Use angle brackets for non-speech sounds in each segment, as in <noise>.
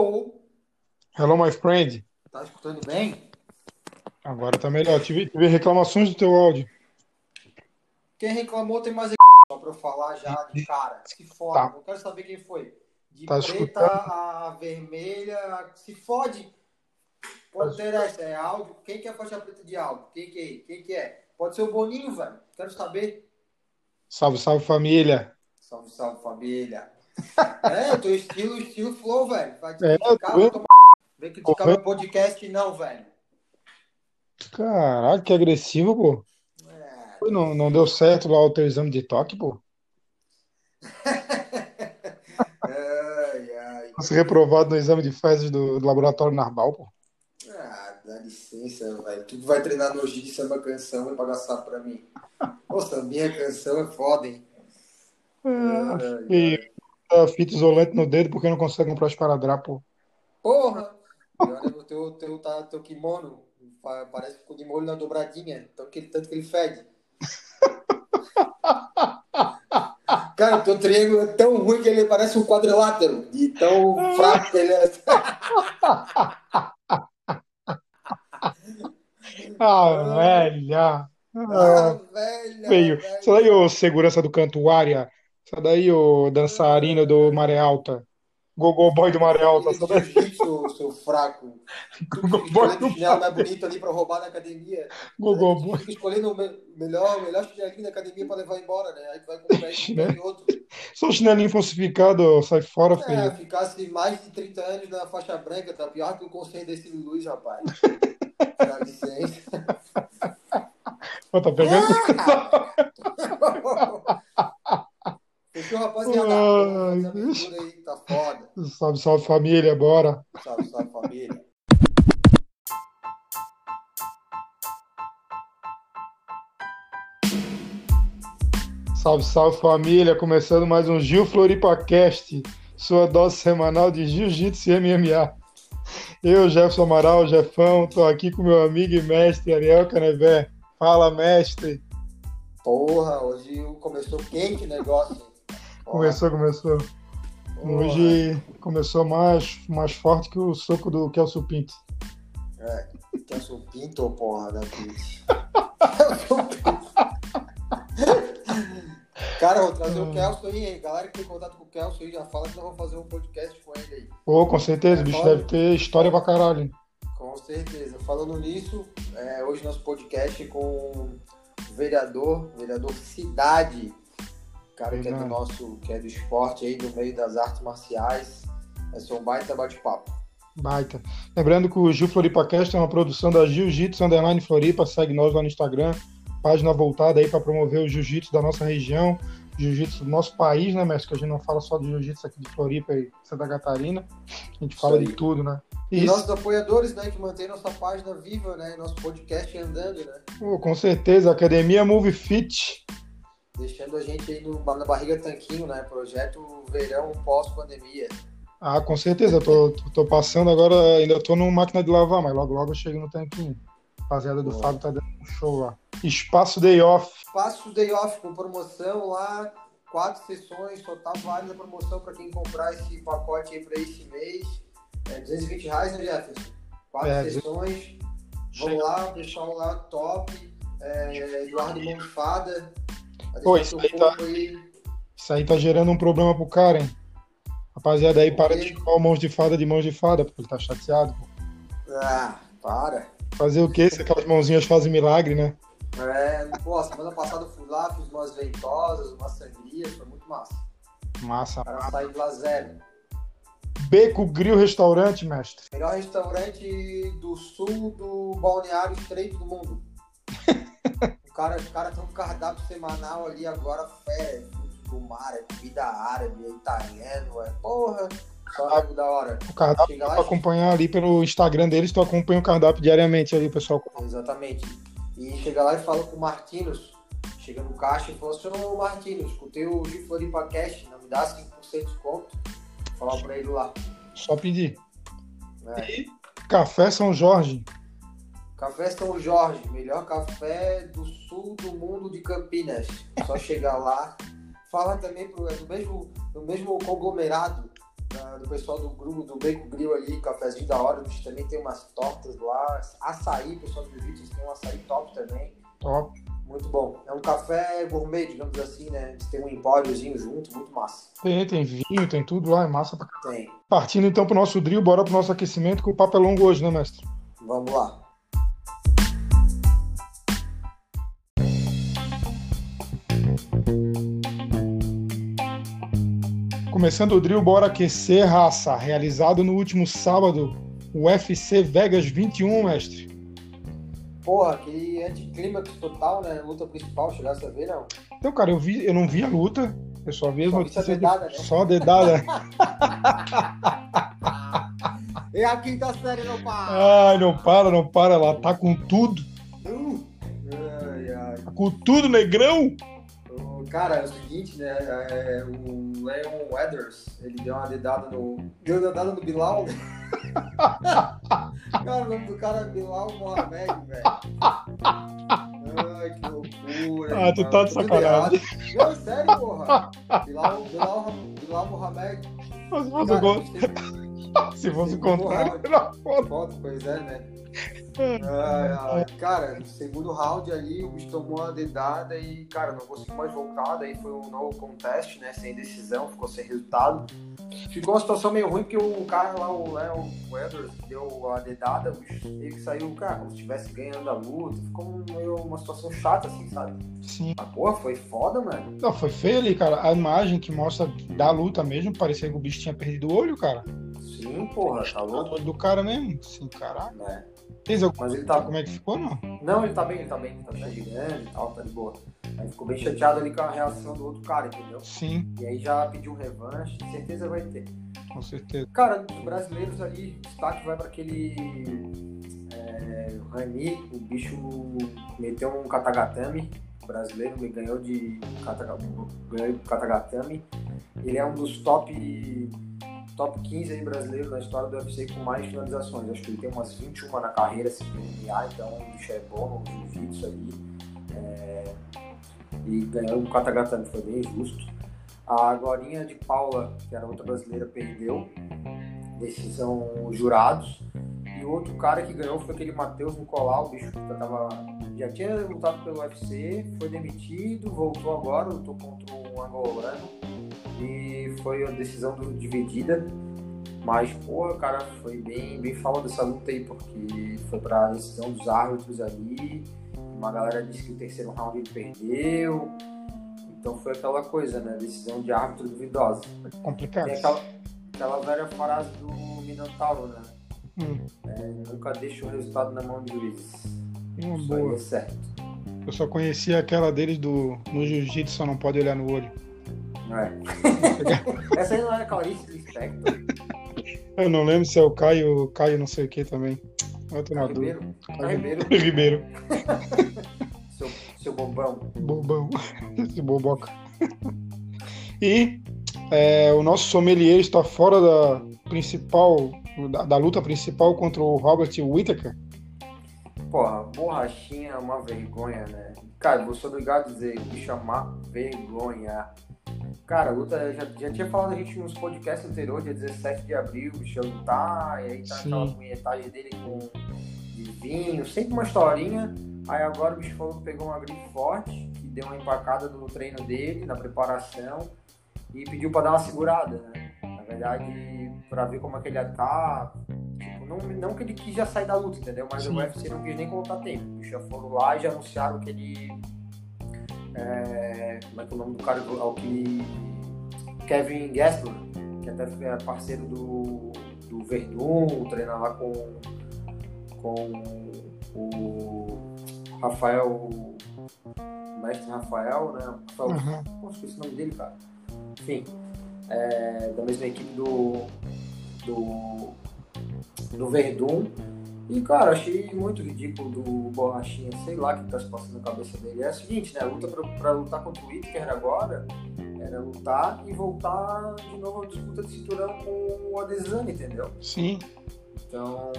Ou, Hello, my friend. tá escutando bem? Agora tá melhor. Tive, tive reclamações do teu áudio. Quem reclamou tem mais só pra eu falar já de cara. Se fode, Tá. não quero saber quem foi. De Tá preta escutando? a vermelha, se fode. Pode ter essa, é áudio. Quem que é a faixa preta de áudio? Quem que é? Quem que é? Pode ser o Boninho, velho. Quero saber. Salve, salve família. Salve, salve, família. É, eu tô estilo, estilo flow, velho. Vai te É, criticar, tô. Vem criticar meu podcast, não, velho. Caralho, que agressivo, pô. É. Não, não deu certo lá o teu exame de toque, pô. <laughs> Ai, ai. Você reprovado no exame de fezes do, do laboratório Narbal, pô. Ah, dá licença, velho. Tu vai treinar no G de samba canção e pagar sapo pra mim. Nossa, minha canção é foda, hein? Ai, E a fita isolante no dedo porque não consegue comprar esparadrapo. Porra! E olha, o teu, teu, tá, teu kimono pa- parece que ficou de molho na dobradinha. Então, que, tanto que ele fede. <laughs> Cara, o teu triângulo é tão ruim que ele parece um quadrilátero. De tão fraco que ele é. <laughs> Ah, velha. Ah, Ah, velho. feio. Isso daí, ô segurança do cantuária. Isso daí, ô dançarina do Maré Alta. Gogô boy do Maré Alta. Isso daí. Jiu-jitsu, seu fraco. Gogô boy do chinelo mais bonito ali pra roubar na academia. Gogô Tu boy. fica escolhendo o me- melhor, melhor chinelinho da academia pra levar embora, né? Aí tu vai comprar <laughs> de outro. Só chinelinho falsificado, sai fora, É, feio. ficasse mais de 30 anos na faixa branca, tá pior que o conselho desse Luiz, rapaz. <laughs> Dá licença. Pô, tá pegando? <laughs> Fechou, rapaziada? Ai, aí, tá foda. Salve, salve família, bora. Salve, salve família. Salve, salve família. Começando mais um Gil FloripaCast, sua dose semanal de Jiu-Jitsu e MMA. Eu, Jefferson Amaral, Jefão, tô aqui com meu amigo e mestre Ariel Canevé. Fala, mestre. Porra, hoje começou quente o negócio. Começou, começou. Hoje começou mais, mais forte que o soco do Kelso Pinto. É, Kelson Pinto, porra, né, Pete? Cara, eu vou trazer o Kelson aí, hein? Galera que tem contato com o Kelson aí, já fala que nós vamos fazer um podcast com ele aí. Pô, com certeza, o bicho deve ter história pra caralho. Com certeza. Falando nisso, é, hoje nosso podcast é com o vereador, vereador Cidade, cara que é do Verdade. nosso, que é do esporte aí, do meio das artes marciais. Vai ser um baita bate-papo. Baita. Lembrando que o Gil FloripaCast é uma produção da Jiu-Jitsu Underline Floripa. Segue nós lá no Instagram. Página voltada aí para promover o jiu-jitsu da nossa região, jiu-jitsu do nosso país, né, mestre? Que a gente não fala só de jiu-jitsu aqui de Floripa e Santa Catarina. A gente fala aí. de tudo, né? E Isso, nossos apoiadores, né, que mantêm nossa página viva, né, nosso podcast andando, né? com certeza. Academia Move Fit. Deixando a gente aí no- na barriga tanquinho, né? Projeto verão pós-pandemia. Ah, com certeza. Tô, tô- passando agora, ainda tô no máquina de lavar, mas logo logo eu chego no tanquinho. Rapaziada do Boa. Fábio tá dando um show lá. Espaço Day Off. Espaço Day Off com promoção lá, quatro sessões, só tá válida a promoção para quem comprar esse pacote aí para esse mês. É 220 reais, né, Jefferson? Quatro É, sessões. Vamos lá, o pessoal lá, top. É, Eduardo Mão de Fada. Vai Pô, isso aí tá- aí. Isso aí tá gerando um problema pro cara, hein? Rapaziada aí, para de chamar o mãos de fada de mãos de fada, porque ele tá chateado. pô. Ah, para. Fazer o quê? Se aquelas mãozinhas fazem milagre, né? É, pô, semana passada eu fui lá, fiz umas ventosas, umas sangrias, foi muito massa. Massa. O cara sai de lá zero. Beco Grill Restaurante, mestre. Melhor restaurante do sul do balneário estreito do mundo. <laughs> o cara, os caras estão com cardápio semanal ali agora, fé, frutos do mar, é comida árabe, é italiano, é porra, só algo da hora. O cardápio Chega pra lá, acompanhar ali pelo Instagram deles, tu acompanha o cardápio diariamente ali, pessoal. Exatamente. E chega lá e fala com o Martinos. Chega no caixa e fala assim, ô Martinos, escutei o Gil Floripa Cash, não me dá 5% de desconto. Falar pra ele lá. Só pedir. né? Café São Jorge. Café São Jorge, melhor café do sul do mundo de Campinas. Só chegar lá. Fala também pro, é do mesmo, do mesmo conglomerado da- do pessoal do grupo do Bacon Grill ali, cafezinho da hora, eles também tem umas tortas lá, açaí, pessoal do Jiu-Jitsu tem um açaí top também, Top. muito bom. É um café gourmet, digamos assim, né? Eles têm um empóriozinho junto, muito massa. Tem, tem vinho, tem tudo lá, é massa pra Tem. Partindo então pro nosso drill, bora pro nosso aquecimento, que o papo é longo hoje, né, mestre? Vamos lá. Começando o drill, bora aquecer raça. Realizado no último sábado, o UFC Vegas 21, mestre. Porra, aquele anticlímax total, né? Luta principal, chegasse a ver, não? Então, cara, eu, vi, eu não vi a luta, eu só vi as Só notícias. dedada, de... né? Só a dedada. <laughs> É a quinta série, meu pai! Ai, não para, não para, ela tá com tudo. Uh! Ai, ai. Tá com tudo, negrão. Cara, é o seguinte, né? é, o Leon Weathers, ele deu uma dedada no. Deu uma dedada no Bilal, né? <laughs> cara, o nome do cara é Bilal Mohamed, velho. Ai, que loucura. Ah, tu cara, tá de sacanagem. Não, sério, porra. Bilal, Bilal, Bilal Mohamed. Mas fosse, Cara, o a con- gente teve <laughs> se fosse o contrário, round. era foda. foto, pois é, né? Ai. Cara, no segundo round ali, o bicho tomou uma dedada e, cara, não conseguiu mais voltar. Daí foi um no contest, né? Sem decisão, ficou sem resultado. Ficou uma situação meio ruim porque o cara lá, o Léo Weathers, que deu a dedada, o bicho meio que saiu, cara, como se estivesse ganhando a luta. Ficou meio uma situação chata, assim, sabe? Sim. Mas, porra, foi foda, mano. Não, foi feio ali, cara. A imagem que mostra da luta mesmo, parecia que o bicho tinha perdido o olho, cara. Sim, porra, tá O louco, do cara mesmo. Sim, caralho. né? Fez algum... Mas ele tá Como é que ficou, não? Não, ele tá bem, ele tá bem, ele tá bem grande e tal, tá de boa. Aí ficou bem chateado ali com a reação do outro cara, entendeu? Sim, E aí já pediu revanche, certeza vai ter. com certeza. Cara, dos brasileiros ali, o destaque vai para aquele é, Rani, o bicho meteu um katagatame, o brasileiro me ganhou de ganhou de katagatame. Ele é um dos top top 15 aí brasileiro na história do UFC com mais finalizações. Acho que ele tem umas 21 na carreira assim, no MMA, então o bicho é bom no ali. É, e ganhou um katagatame, foi bem justo. A Glorinha de Paula, que era outra brasileira, perdeu. Decisão jurados. E o outro cara que ganhou foi aquele Matheus Nicolau, o bicho que tava, já tinha lutado pelo UFC, foi demitido, voltou agora, lutou contra um angolano. E foi a decisão dividida. Mas, porra, cara, foi bem, bem falando dessa luta aí, porque foi pra decisão dos árbitros ali. Uma galera disse que o terceiro round ele perdeu. Então foi aquela coisa, né? Decisão de árbitro duvidosa. Complicado. Tem aquela, aquela velha frase do Minotauro, né? Hum, Nunca deixa o resultado na mão de juízes. uma Isso boa. é certo. Eu só conhecia aquela deles do no jiu-jitsu, só não pode olhar no olho. É? <laughs> Essa aí não é Clarice Lispector, Eu não lembro se é o Caio, Caio não sei o que também. Eu tô na dúvida. Ribeiro. Caio Ribeiro, Ribeiro. <laughs> seu, seu bobão. Bobão. <laughs> Esse boboca. E é, o nosso sommelier está fora da principal, da, da luta principal contra o Robert Whittaker. Porra, borrachinha é uma vergonha, né? Cara, vou ser obrigado a dizer, me chamar vergonha. Cara, a luta, já, já tinha falado a gente nos podcasts anteriores, dia 17 de abril, o ia lutar, e aí tá Sim. aquela punhetagem dele com de vinho, sempre uma historinha. Aí agora o bicho falou que pegou uma gripe forte, que deu uma empacada no treino dele, na preparação, e pediu pra dar uma segurada, né? Na verdade, pra ver como é que ele ia tá. Tipo, não, não que ele quis já sair da luta, entendeu? Mas Sim. o UFC não quis nem contar tempo. Já foram lá e já anunciaram que ele. É, como é que é o nome do cara? O que Kevin Gastelum, que até é parceiro do, do Verdun, treina lá com, com o Rafael, o mestre Rafael, né? Rafael, Uhum. Pô, esqueci o nome dele, cara. Enfim, é, da mesma equipe do, do, do Verdun. E, cara, achei muito ridículo do Borrachinha, sei lá o que tá se passando na cabeça dele. É o seguinte, né? A luta pra, pra lutar contra o Whittaker agora era lutar e voltar de novo à disputa de cinturão com o Adesanya, entendeu? Sim. Então,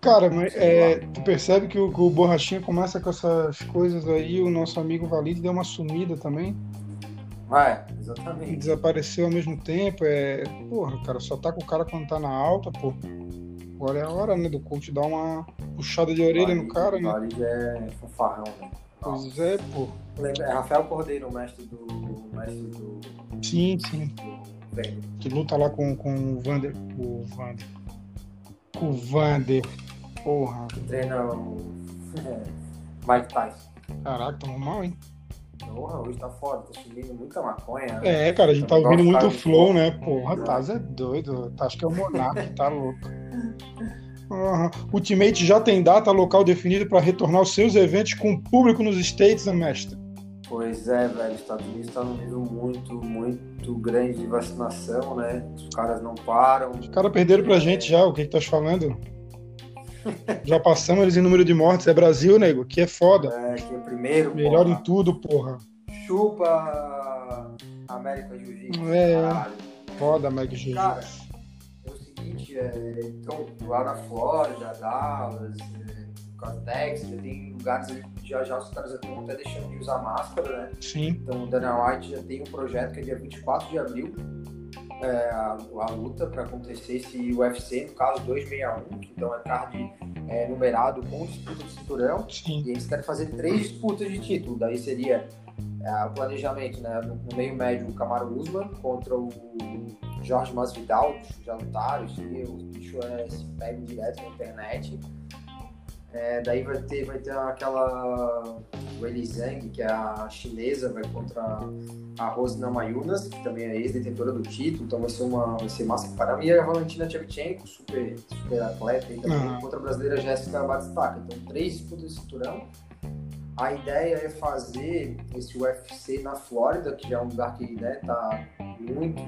Cara, mas é, tu percebe que o, o Borrachinha começa com essas coisas aí, o nosso amigo Valide deu uma sumida também. Vai, exatamente. E desapareceu ao mesmo tempo. É... Porra, cara, só tá com o cara quando tá na alta, pô. Agora é a hora, né, do coach dar uma puxada de orelha no cara, né? Vale é fanfarrão, né? Pois é, pô. É Rafael Cordeiro, o mestre do. o mestre do. Sim, sim. do. Que luta lá com, com o Vander. O Vander. Com o Vander. Porra. que treina o. <laughs> Mike Tyson. Caraca, tamo mal, hein? Porra, hoje tá foda, tá subindo muita maconha. né? É, cara, a gente tá Igual ouvindo os muito de flow, né? Porra, Taz é doido. Acho que é o Monark, tá louco. Aham. Ultimate já tem data local definido para retornar aos seus eventos com público nos States, né, mestre? Pois é, velho, os Estados Unidos tá num nível muito, muito grande de vacinação, né? Os caras não param. Os caras perderam pra gente já, o que que tá falando? Já passamos eles em número de mortes. É Brasil, nego, que é foda. É, que é primeiro, Melhor em porra. tudo, porra. Chupa América Jiu-Jitsu, É. caralho. Foda, Meg Jiu. Cara, é o seguinte, é, então, lá na Flórida, Dallas, é, Texas, tem lugares ali que já já os caras estão até deixando de usar máscara, né? Sim. Então o Dana White já tem um projeto que é dia 24 de abril, é, a, a luta para acontecer esse UFC, no caso 261, que então é card é, numerado com disputa de cinturão. Sim. E eles querem fazer três disputas de título. Daí seria é, o planejamento, né? No, no meio médio, o Camaro Usman contra o Jorge Masvidal, já lutaram, os bichos é, se pegam direto na internet. É, daí vai ter, vai ter aquela Weili Zhang, que é a chinesa, vai contra a Rose Namayunas, que também é ex-detentora do título, então vai ser uma vai ser massa para mim. E a Valentina Tchevchenko, super, super atleta, aí também, Aham. contra a brasileira Jéssica Batistaca. Então, três disputas de cinturão. A ideia é fazer esse UFC na Flórida, que já é um lugar que né, tá muito,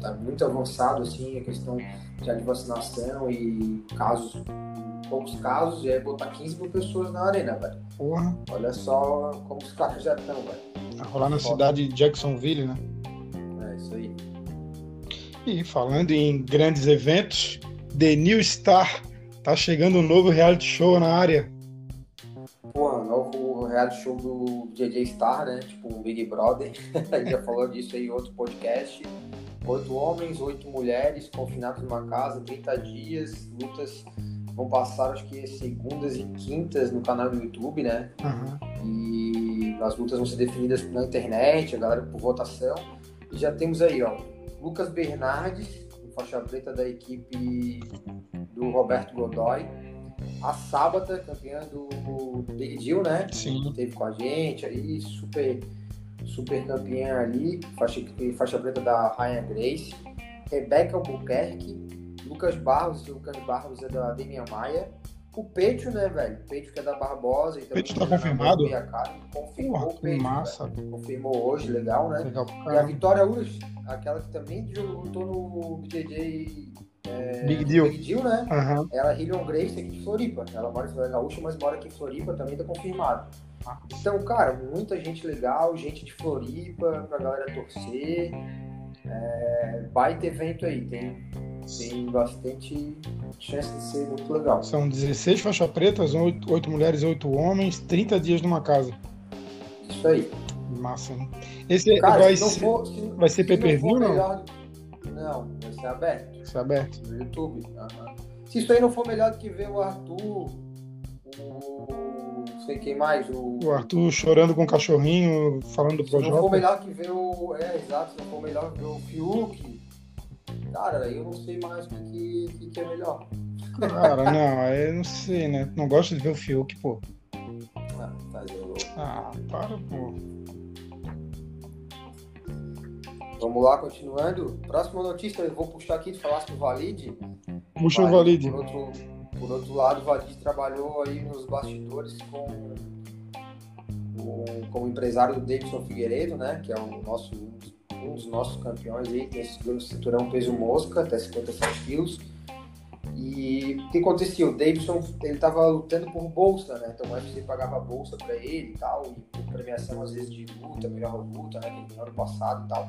tá muito avançado assim, a questão já de vacinação e casos, poucos casos, e aí botar 15 mil pessoas na arena, velho. Porra. Olha só como os caras já estão, velho. Vai rolar na Foda. cidade de Jacksonville, né? É isso aí. E falando em grandes eventos, The New Star. Tá chegando um novo reality show na área. Reality show do JJ Star, né? Tipo um Big Brother. <laughs> A gente já falou disso aí em outro podcast. Oito homens, oito mulheres confinados numa casa, 30 dias, lutas vão passar acho que segundas e quintas no canal do YouTube, né? Aham. E as lutas vão ser definidas na internet, a galera por votação. E já temos aí, ó, Lucas Bernardes, faixa preta da equipe do Roberto Godoy. A Sábata, campeã do Big Deal, né? Sim. Esteve com a gente aí, super, super campeã ali, faixa, faixa preta da Ryan Grace. Rebeca Albuquerque, Lucas Barros, o Lucas Barros é da Demian Maia. O Peito, né, velho? O Peito que é da Barbosa. E também Peito tá confirmado? Cara. Confirmou Porra, o Peito. massa. velho. Confirmou hoje, legal, né? Legal E a. Vitória Uras, aquela que também lutou no BJJ é, Big Deal. Big Deal, né? Aham. Ela é Hillion Grace aqui de Floripa. Ela mora em Floripa Gaúcha, mas mora aqui em Floripa, também tá confirmado. Então, cara, muita gente legal, gente de Floripa, pra galera torcer. É, baita evento aí, tem, tem bastante chance de ser muito legal. São 16 faixas pretas, 8, 8 mulheres e 8 homens, 30 dias numa casa. Isso aí. Massa, hein? Esse Cara, vai, se não ser, for, se, vai ser pay-per-view, não? Não, vai ser aberto. vai ser aberto. no YouTube. aham. Se isso aí não for melhor do que ver o Arthur, o. não sei quem mais, o. O Arthur chorando com o cachorrinho, falando do Se não for melhor que ver o. É, exato, se não for melhor que ver o Fiuk. Cara, aí eu não sei mais o que, que, que, é melhor. Cara, não, eu não sei, né? Não gosto de ver o Fiuk, pô. Ah, o- Ah, para, pô. Vamos lá, continuando. Próxima notícia, eu vou puxar aqui, tu falasse do Valide. Puxa o Valide. Por outro, por outro lado, o Valide trabalhou aí nos bastidores com, com como empresário do Davidson Figueiredo, né? Que é o nosso, um dos nossos campeões aí, tem segurando o cinturão peso mosca, até 57 quilos. E o que acontecia? O Davidson, ele tava lutando por bolsa, né? Então o UFC pagava bolsa pra ele e tal, e por premiação às vezes de luta, melhor luta, né? Ganhou ano passado e tal.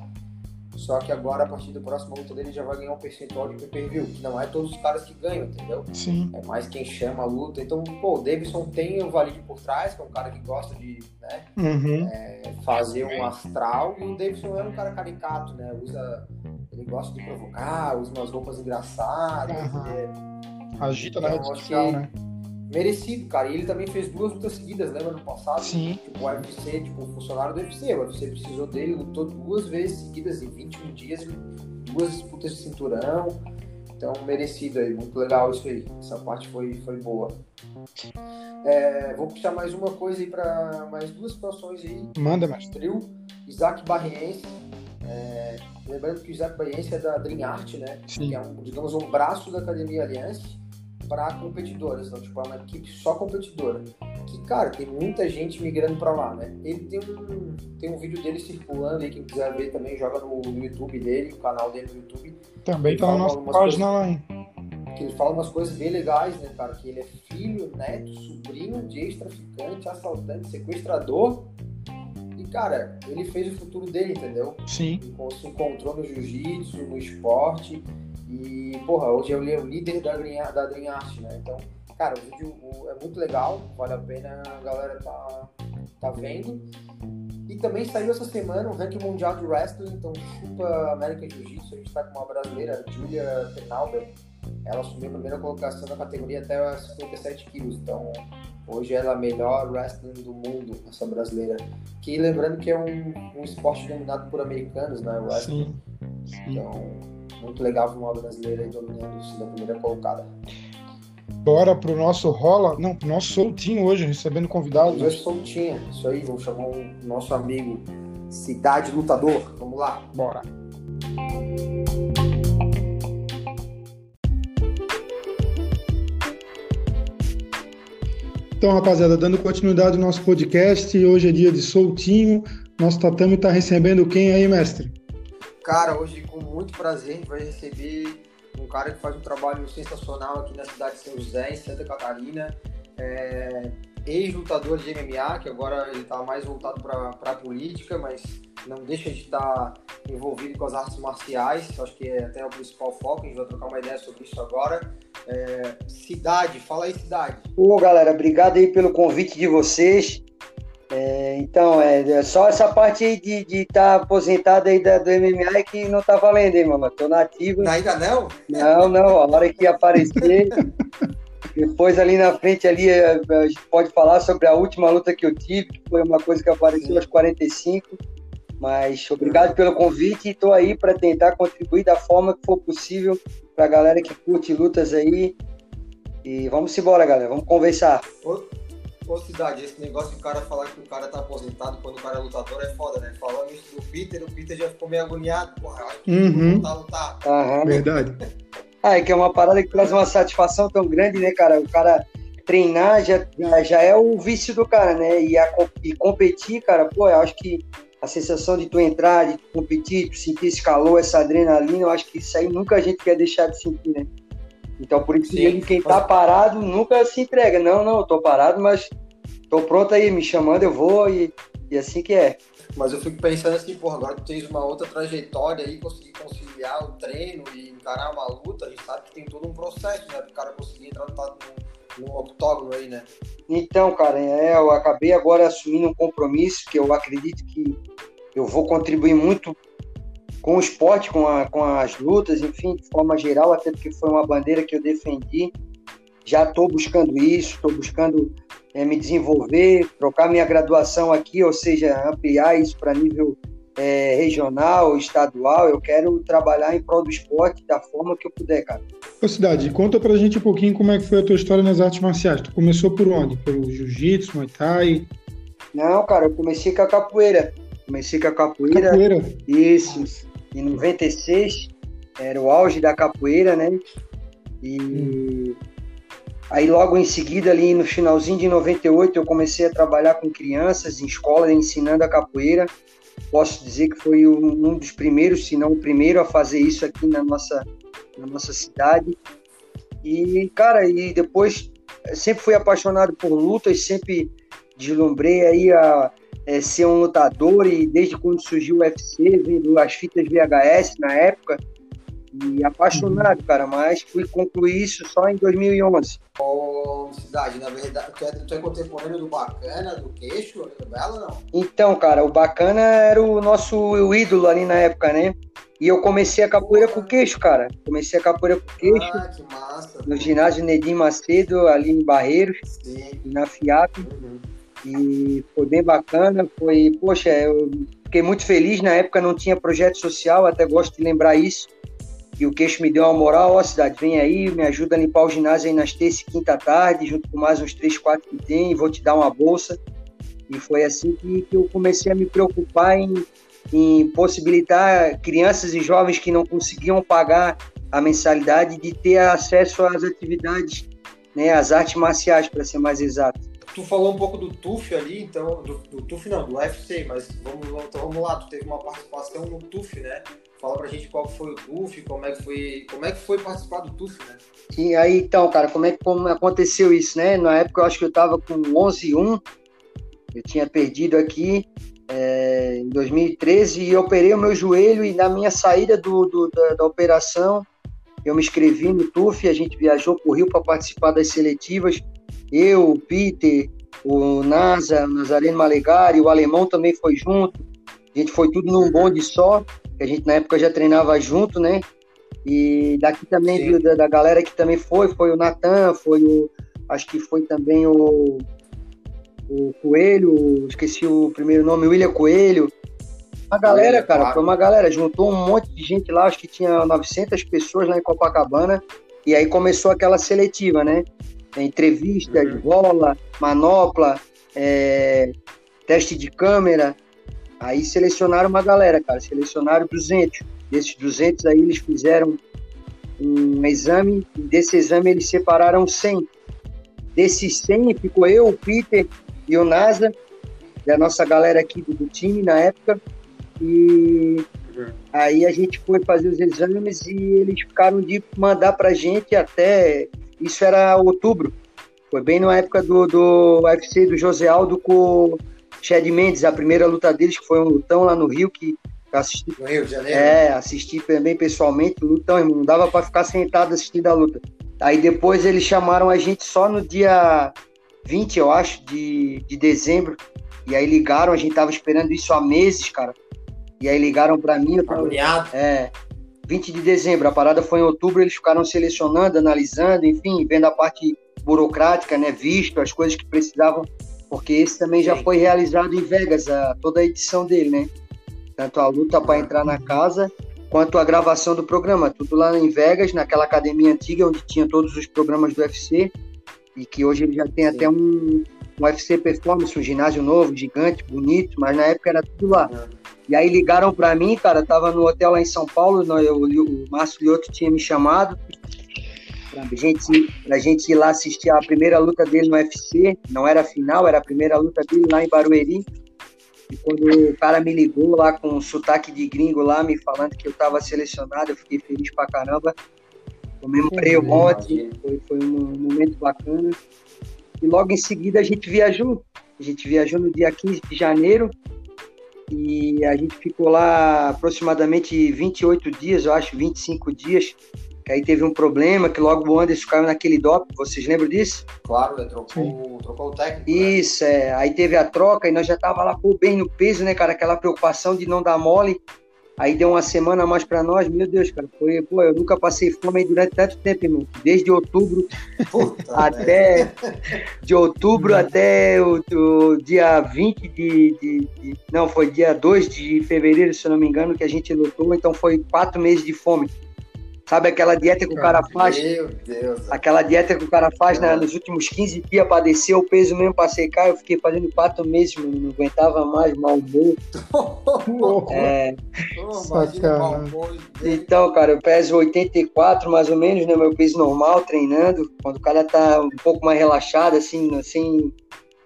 Só que agora, a partir da próxima luta dele, já vai ganhar um percentual de pay-per-view, que não é todos os caras que ganham, entendeu? Sim. É mais quem chama a luta. Então, pô, o Davidson tem o Valide por trás, que é um cara que gosta de né, Uhum. é, fazer um astral, e o Davidson é um cara caricato, né? Usa. Ele gosta de provocar, usa umas roupas engraçadas. É Agita na Então, rede social, né? Merecido, cara. E ele também fez duas lutas seguidas, lembra no passado? Sim. Tipo, o UFC, tipo, funcionário do UFC. O UFC precisou dele, lutou duas vezes seguidas em 21 dias, duas disputas de cinturão. Então, merecido aí, muito legal isso aí. Essa parte foi, foi boa. É, vou puxar mais uma coisa aí para mais duas situações aí. Manda, mestre. Trio, Isaac Barriense. É, lembrando que o Isaac Barriense é da Dream Art, né? Sim. que é um, digamos, um braço da Academia Aliança para competidoras, então, tipo, é uma equipe só competidora. Que, cara, tem muita gente migrando para lá, né? Ele tem um, tem um vídeo dele circulando aí, quem quiser ver também, joga no, YouTube dele, o canal dele no YouTube, Também tá na Fala nossa página lá, hein? que ele fala umas coisas bem legais, né, cara? Que ele é filho, neto, sobrinho de ex-traficante, assaltante, sequestrador. E, cara, ele fez o futuro dele, entendeu? Sim. se encontrou no jiu-jitsu, no esporte. E, porra, hoje ele é o líder da Dream, da Art, né? Então, cara, o vídeo é muito legal, vale a pena a galera tá, tá vendo. E também saiu essa semana o ranking mundial de wrestling, então chupa América Jiu-Jitsu, a gente tá com uma brasileira, Julia Penalber. Ela assumiu a primeira colocação na categoria até 57 quilos, então hoje ela é a melhor wrestling do mundo, essa brasileira. Que lembrando que é um, um esporte dominado por americanos, né? O wrestling. Sim. Sim. Então, muito legal ver uma brasileira aí dominando isso na primeira colocada. Bora pro nosso rola. Não, pro nosso soltinho hoje, recebendo convidados. Hoje soltinha, isso aí, vamos chamar o nosso amigo Cidade Lutador. Vamos lá. Bora. Então, rapaziada, dando continuidade ao nosso podcast, hoje é dia de soltinho. Nosso tatame está recebendo quem aí, mestre? Cara, hoje com muito prazer a gente vai receber um cara que faz um trabalho sensacional aqui na cidade de São José, em Santa Catarina. É, Ex-lutador de MMA, que agora ele está mais voltado para a política, mas não deixa de estar envolvido com as artes marciais. Acho que é até o principal foco. A gente vai trocar uma ideia sobre isso agora. É, cidade, fala aí, cidade. Ô, galera, obrigado aí pelo convite de vocês. É, então, é, é só essa parte aí de estar tá aposentado aí da, do MMA é que não tá valendo, hein, mano? Tô na ativa. Ainda não? Não, não, a hora que aparecer. <laughs> Depois ali na frente ali é, a gente pode falar sobre a última luta que eu tive, que foi uma coisa que apareceu aos 45. Mas obrigado pelo convite e estou aí para tentar contribuir da forma que for possível para a galera que curte lutas aí. E vamos embora, galera. Vamos conversar. Ô, ô, Cidade, esse negócio de o cara falar que o cara tá aposentado quando o cara é lutador é foda, né? Falando isso do Peter, o Peter já ficou meio agoniado. Porra, eu acho que Uhum. a lutar. Aham. Verdade. Ah, é que é uma parada que traz uma satisfação tão grande, né, cara? O cara treinar já, já, é o vício do cara, né? E, a, e competir, cara, pô, eu acho que a sensação de tu entrar, de tu competir, tu sentir esse calor, essa adrenalina, eu acho que isso aí nunca a gente quer deixar de sentir, né? Então, por isso que mesmo quem tá parado nunca se entrega. Não, não, eu tô parado, mas tô pronto aí, me chamando, eu vou e, e assim que é. Mas eu fico pensando assim, porra, agora tu tens uma outra trajetória aí, conseguir conciliar o treino e encarar uma luta, a gente sabe que tem todo um processo, né? Pro cara conseguir entrar no, no octógono aí, né? Então, cara, é, eu acabei agora assumindo um compromisso que eu acredito que eu vou contribuir muito com o esporte, com, a- com as lutas, enfim, de forma geral, até porque foi uma bandeira que eu defendi. Já estou buscando isso, estou buscando é, me desenvolver, trocar minha graduação aqui, ou seja, ampliar isso para nível é, regional, estadual. Eu quero trabalhar em prol do esporte da forma que eu puder, cara. Ô, Cidade, conta pra gente um pouquinho como é que foi a tua história nas artes marciais. Tu começou por onde? Pelo jiu-jitsu, muay thai, Não, cara, eu comecei com a capoeira. Comecei com a capoeira. capoeira? Isso. Em 96 era o auge da capoeira, né? E aí logo em seguida, ali no finalzinho de 98, eu comecei a trabalhar com crianças em escola, ensinando a capoeira. Posso dizer que foi um dos primeiros, se não o primeiro, a fazer isso aqui na nossa, na nossa cidade. E, cara, e depois eu sempre fui apaixonado por lutas, sempre deslumbrei aí a, é, ser um lutador e desde quando surgiu o UFC, vendo as fitas VHS na época, e apaixonado, cara, mas fui concluir isso só em 2011. Ô, Cidade, na verdade, tu é, tu é contemporâneo do Bacana, do Queixo, do Bela, não? Então, cara, o Bacana era o nosso ídolo ali na época, né? E eu comecei a capoeira com o queixo, cara. Comecei a capoeira com o queixo. Ah, que massa. No ginásio Nedim Macedo, ali em Barreiros, Sim. na FIAP. Uhum. E foi bem bacana. Foi, poxa, eu fiquei muito feliz. Na época não tinha projeto social, até gosto de lembrar isso. E o queixo me deu uma moral, ó, cidade, vem aí, me ajuda a limpar o ginásio aí nas terça e quinta tarde, junto com mais uns três, quatro que tem, vou te dar uma bolsa. E foi assim que, que eu comecei a me preocupar em, em possibilitar crianças e jovens que não conseguiam pagar a mensalidade de ter acesso às atividades, né, às artes marciais, para ser mais exato. Tu falou um pouco do TUF ali, então, do, do TUF não, do UFC, mas vamos, então vamos lá, tu teve uma participação no TUF, né? Fala pra gente qual foi o TUF, como é que foi, como é que foi participar do TUF, né? Aí, então, cara, como é que como aconteceu isso, né? Na época eu acho que eu tava com 11 e 1, eu tinha perdido aqui é, em 2013 e operei o meu joelho e na minha saída do, do da, da, operação eu me inscrevi no TUF, a gente viajou para o Rio para participar das seletivas, eu, o Peter, o NASA, o Nazareno Malegari, o Alemão também foi junto, a gente foi tudo num bonde só, que a gente na época já treinava junto, né? E daqui também, da, da, galera que também foi, foi o Natan, foi o. Acho que foi também o, o Coelho, esqueci o primeiro nome, William Coelho. Uma galera, cara, foi uma galera, juntou um monte de gente lá, acho que tinha 900 pessoas lá em Copacabana, e aí começou aquela seletiva, né? Entrevistas, uhum. bola, manopla, é, teste de câmera, Aí selecionaram uma galera, cara, selecionaram 200. Desses 200 aí eles fizeram um exame, e desse exame eles separaram 100. Desses 100 ficou eu, o Peter e o NASA, da nossa galera aqui do, do time na época. E aí a gente foi fazer os exames e eles ficaram de mandar pra gente até. Isso era outubro. Foi bem na época do, do UFC do José Aldo com Chad Mendes, a primeira luta deles, que foi um lutão lá no Rio, que assisti. No Rio de Janeiro? É, assisti também pessoalmente, lutão, irmão. Não dava para ficar sentado assistindo a luta. Aí depois eles chamaram a gente só no dia 20, eu acho, de, de dezembro. E aí ligaram, a gente tava esperando isso há meses, cara. E aí ligaram para mim. Eu tava, é, 20 de dezembro. A parada foi em outubro, eles ficaram selecionando, analisando, enfim, vendo a parte burocrática, né? Visto, as coisas que precisavam porque esse também já foi realizado em Vegas, a, toda a edição dele, né? Tanto a luta para entrar na casa, quanto a gravação do programa, tudo lá em Vegas, naquela academia antiga onde tinha todos os programas do UFC, e que hoje ele já tem Sim. até um, um UFC Performance, um ginásio novo, gigante, bonito, mas na época era tudo lá. E aí ligaram para mim, cara, tava no hotel lá em São Paulo, eu, o Márcio Lioto tinha me chamado, pra gente, pra gente ir lá assistir a primeira luta dele no UFC. Não era a final, era a primeira luta dele lá em Barueri. E quando o cara me ligou lá com um sotaque de gringo lá, me falando que eu estava selecionado, eu fiquei feliz pra caramba. Comemorei um monte, foi, foi um momento bacana. E logo em seguida a gente viajou. A gente viajou no dia 15 de janeiro e a gente ficou lá aproximadamente 28 dias, eu acho, 25 dias, que aí teve um problema, que logo o Anderson caiu naquele DOP, vocês lembram disso? Claro, ele trocou, trocou o técnico. Né? Isso, né? é. Aí teve a troca e nós já tava lá, pô, bem no peso, né, cara? Aquela preocupação de não dar mole. Aí deu uma semana a mais para nós, meu Deus, cara, foi, pô, eu nunca passei fome durante tanto tempo, irmão. Desde outubro Puta até né? de outubro até o, o, dia 20 de, de, de, Não, foi dia 2 de fevereiro, se eu não me engano, que a gente lutou, então foi quatro meses de fome. Sabe aquela dieta que o cara faz? Meu Deus. Aquela dieta que o cara faz né, nos últimos 15 dias para descer o peso mesmo para secar. Eu fiquei fazendo quatro meses, mano, não aguentava mais, mal humor. <laughs> é. então, cara, eu peso 84 mais ou menos, né? Meu peso normal, treinando. Quando o cara tá um pouco mais relaxado, assim, sem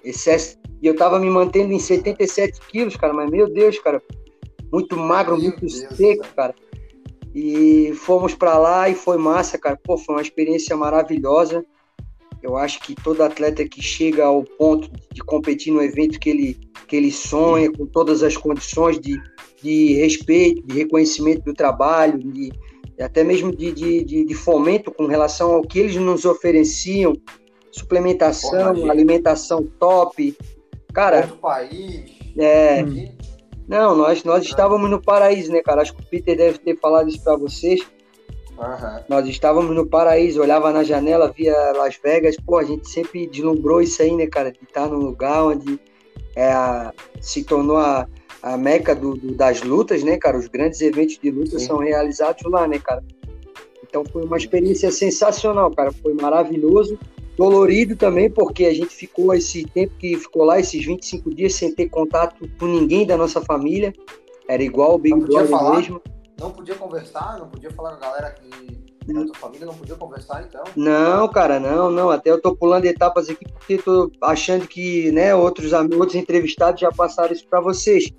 excesso. E eu tava me mantendo em 77 quilos, cara, mas meu Deus, cara, muito magro, meu muito Deus seco, Deus. cara. E fomos para lá e foi massa, cara. Pô, foi uma experiência maravilhosa. Eu acho que todo atleta que chega ao ponto de competir no evento que ele, que ele sonha, com todas as condições de, de respeito, de reconhecimento do trabalho, de, até mesmo de, de, de, fomento com relação ao que eles nos ofereciam, suplementação, alimentação top. Cara. Outro país. É. Hum. Não, nós, nós estávamos no paraíso, né, cara? Acho que o Peter deve ter falado isso para vocês. Uhum. Nós estávamos no paraíso, olhava na janela, via Las Vegas. Pô, a gente sempre deslumbrou isso aí, né, cara? De estar num lugar onde é, a, se tornou a, a meca do, do, das lutas, né, cara? Os grandes eventos de luta Sim. são realizados lá, né, cara? Então foi uma experiência sensacional, cara. Foi maravilhoso. Dolorido também, porque a gente ficou esse tempo que ficou lá, esses 25 dias, sem ter contato com ninguém da nossa família. Era igual o Big Brother mesmo. Não podia conversar, não podia falar com a galera que da tua família, não podia conversar então? Não, cara, não, não. Até eu tô pulando etapas aqui porque tô achando que, né, outros, outros entrevistados já passaram isso para vocês.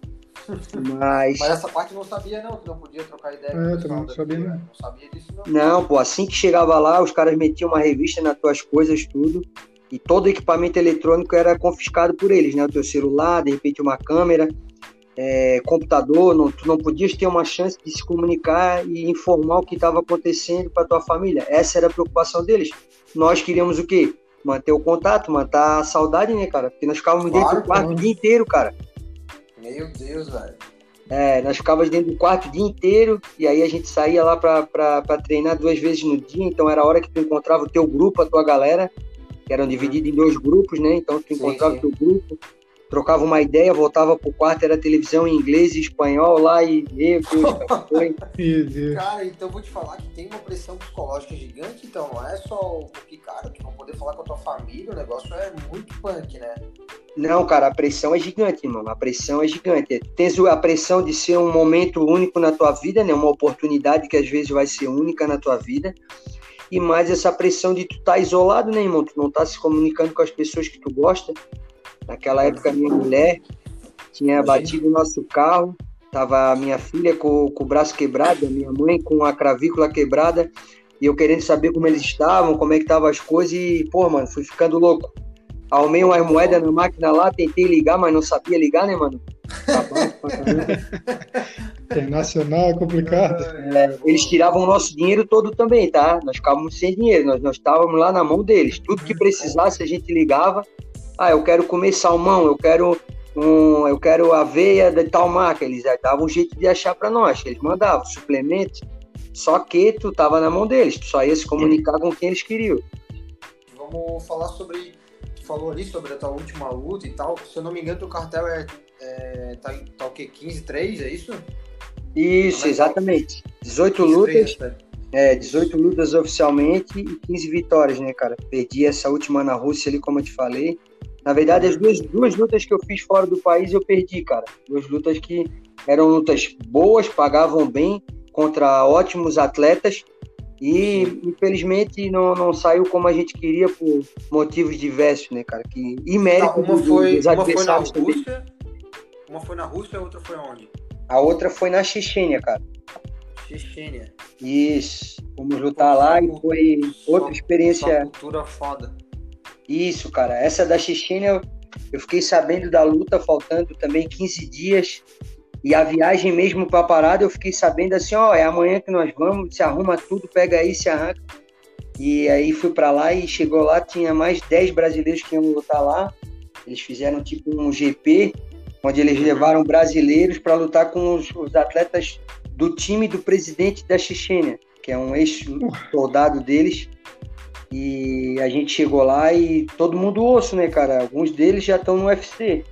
Mas... Mas essa parte eu não sabia, não, que não podia trocar ideia. É, eu também não sabia, não. não sabia disso, não. Não, pô, assim que chegava lá, os caras metiam uma revista nas tuas coisas, tudo. E todo equipamento eletrônico era confiscado por eles, né? O teu celular, de repente uma câmera é, computador, não, tu não podias ter uma chance de se comunicar e informar o que estava acontecendo para tua família. Essa era a preocupação deles. Nós queríamos o quê? Manter o contato, manter a saudade, né, cara? Porque nós ficávamos claro, dentro do quarto o dia inteiro, cara. Meu Deus, velho. É, nós ficávamos dentro do quarto o dia inteiro e aí a gente saía lá para treinar duas vezes no dia, então era a hora que tu encontrava o teu grupo, a tua galera, que eram divididos em dois grupos, né? Então tu encontrava o teu grupo, trocava uma ideia, voltava pro quarto, era televisão em inglês e espanhol lá e <laughs> meu Deus, cara, então vou te falar que tem uma pressão psicológica gigante, então não é só porque, cara, tu não poder falar com a tua família, o negócio é muito punk, né? Não, cara, a pressão é gigante, mano. A pressão é gigante. Tens a pressão de ser um momento único na tua vida, né? Uma oportunidade que às vezes vai ser única na tua vida. E mais essa pressão de tu estar tá isolado, né, irmão? Tu não tá se comunicando com as pessoas que tu gosta. Naquela época, minha mulher tinha batido o nosso carro, tava a minha filha com, com o braço quebrado, a minha mãe com a cravícula quebrada, e eu querendo saber como eles estavam, como é que estavam as coisas, e, pô, mano, fui ficando louco. Arrumei umas moedas na máquina lá, tentei ligar, mas não sabia ligar, né, mano? <laughs> Internacional é complicado. É, eles tiravam o nosso dinheiro todo também, tá? Nós ficávamos sem dinheiro, nós, nós estávamos lá na mão deles. Tudo que precisasse a gente ligava ah, eu quero comer salmão, eu quero um, eu quero aveia de tal marca. Eles davam um jeito de achar para nós, eles mandavam suplementos. Só que tu tava na mão deles, tu só ia se comunicar com quem eles queriam. Vamos falar sobre. Tu falou ali sobre a tua última luta e tal. Se eu não me engano, o cartel é, é tá, tá o quê? 15-3, é isso? Isso, exatamente. 18 lutas. É, 18 lutas oficialmente e 15 vitórias, né, cara? Perdi essa última na Rússia ali, como eu te falei. Na verdade, as duas, duas lutas que eu fiz fora do país eu perdi, cara. Duas lutas que eram lutas boas, pagavam bem, contra ótimos atletas. E infelizmente não, não saiu como a gente queria por motivos diversos, né, cara? Que, e mérito uma foi, dos adversários uma foi na Rússia, Uma foi na Rússia, a outra foi onde? A outra foi na Chechênia, cara. Chechênia. Isso. Fomos lutar lá e foi outra experiência. Uma cultura foda. Isso, cara. Essa da Chechênia, eu fiquei sabendo da luta, faltando também 15 dias. E a viagem mesmo para a parada, eu fiquei sabendo assim, ó, é amanhã que nós vamos, se arruma tudo, pega aí, se arranca. E aí fui para lá e chegou lá, tinha mais 10 brasileiros que iam lutar lá. Eles fizeram tipo um GP, onde eles levaram brasileiros para lutar com os, os, atletas do time do presidente da Chechênia, que é um ex-soldado deles. E a gente chegou lá e todo mundo osso, né, cara? Alguns deles já estão no UFC.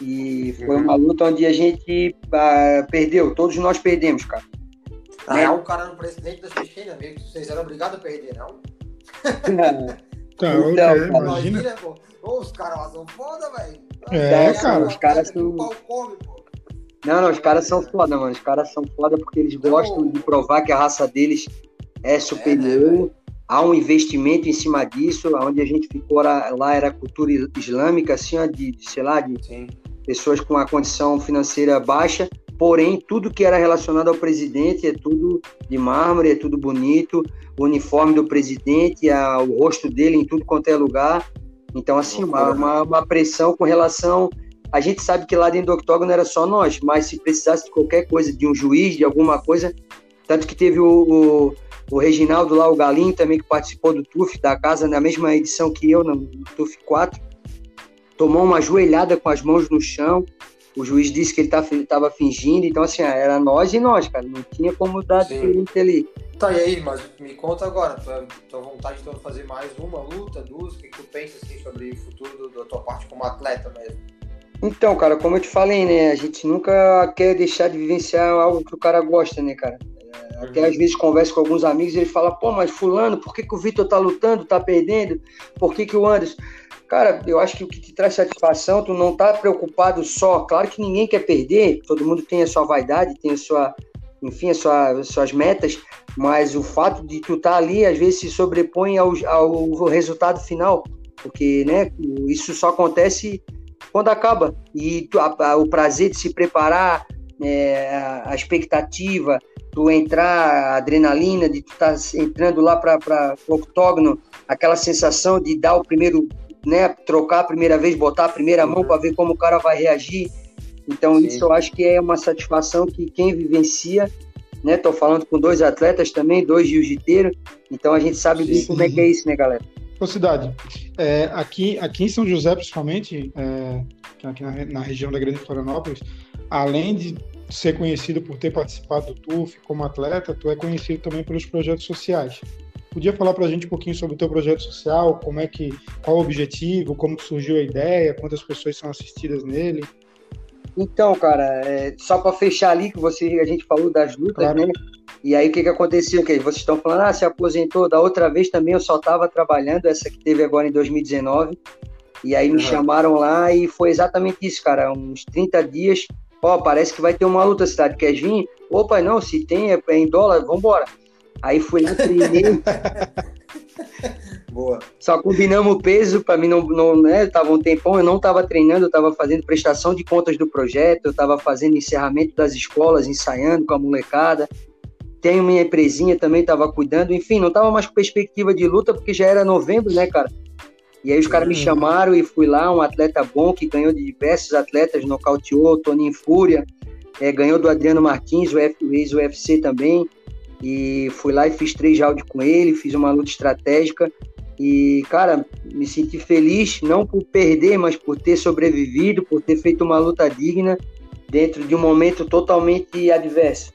E foi uma luta onde a gente ah, perdeu, todos nós perdemos, cara. Na né? real, o cara no presidente da Chechênia, meio que vocês eram obrigados a perder, não? <laughs> Tá, então, okay, imagina. imagina pô. os caras lá são foda, velho. É, cara. Os caras são. Não, não, os caras são foda, mano. Os caras são foda porque eles gostam de provar que a raça deles é superior. É, né, há um investimento em cima disso, onde a gente ficou lá, era cultura islâmica, assim, de, sei lá, de Sim. pessoas com a condição financeira baixa, porém, tudo que era relacionado ao presidente é tudo de mármore, é tudo bonito, o uniforme do presidente, a, o rosto dele em tudo quanto é lugar. Então, assim, uma, uma, uma pressão com relação. A gente sabe que lá dentro do octógono era só nós, mas se precisasse de qualquer coisa, de um juiz, de alguma coisa, tanto que teve o, o, o Reginaldo lá, o Galinho também, que participou do TUF, da casa, na mesma edição que eu, no, TUF 4, tomou uma joelhada com as mãos no chão, o juiz disse que ele estava fingindo, então assim, era nós e nós, cara, não tinha como dar diferente ali. Tá, e aí, mas me conta agora, tua, tua vontade de fazer mais uma luta, duas, o que, que tu pensa assim, sobre o futuro da tua parte como atleta mesmo? Então, cara, como eu te falei, né, a gente nunca quer deixar de vivenciar algo que o cara gosta, né, cara? Até às vezes converso com alguns amigos e ele fala, pô, mas fulano, por que, que o Vitor tá lutando, tá perdendo? Por que, que o Anderson... Cara, eu acho que o que te traz satisfação, tu não tá preocupado só. Claro que ninguém quer perder, todo mundo tem a sua vaidade, tem a sua, enfim, as suas, as suas metas, mas o fato de tu tá ali às vezes se sobrepõe ao, ao resultado final, porque, né, isso só acontece quando acaba. E tu, a, a, o prazer de se preparar, é, a, expectativa, tu entrar, a adrenalina de tu estar tá entrando lá para o octógono, aquela sensação de dar o primeiro né, trocar a primeira vez, botar a primeira mão para ver como o cara vai reagir. Então, Sim. isso eu acho que é uma satisfação que quem vivencia, né? Tô falando com dois atletas também, dois jiu-jiteiros, então a gente sabe bem como é que é isso, né, galera? Ô, Cidade, é, aqui, aqui em São José, principalmente, é, aqui na, na, região da Grande Florianópolis, além de ser conhecido por ter participado do TUF como atleta, tu é conhecido também pelos projetos sociais. Podia falar para a gente um pouquinho sobre o teu projeto social, como é que, qual o objetivo, como surgiu a ideia, quantas pessoas são assistidas nele? Então, cara, é, só para fechar ali que você a gente falou das lutas, claro. né? E aí o que que aconteceu? Que vocês estão falando, ah, se aposentou. Da outra vez também eu só estava trabalhando, essa que teve agora em 2019. E aí me uhum. chamaram lá e foi exatamente isso, cara. Uns 30 dias. Ó, parece que vai ter uma luta, cidade. Quer vir? Opa, não, se tem, é em dólar, vambora. Aí fui lá, treinei. <laughs> Boa. Só combinamos o peso, para mim não, não né, tava um tempão, eu não estava treinando, eu estava fazendo prestação de contas do projeto, eu estava fazendo encerramento das escolas, ensaiando com a molecada. Tenho minha empresinha também, estava cuidando, enfim, não estava mais com perspectiva de luta, porque já era novembro, né, cara? E aí os caras me uhum. chamaram e fui lá, um atleta bom que ganhou de diversos atletas, nocauteou, Toninho Fúria, é, ganhou do Adriano Martins, o ex-UFC também, e fui lá e fiz três rounds com ele, fiz uma luta estratégica. E, cara, me senti feliz, não por perder, mas por ter sobrevivido, por ter feito uma luta digna dentro de um momento totalmente adverso.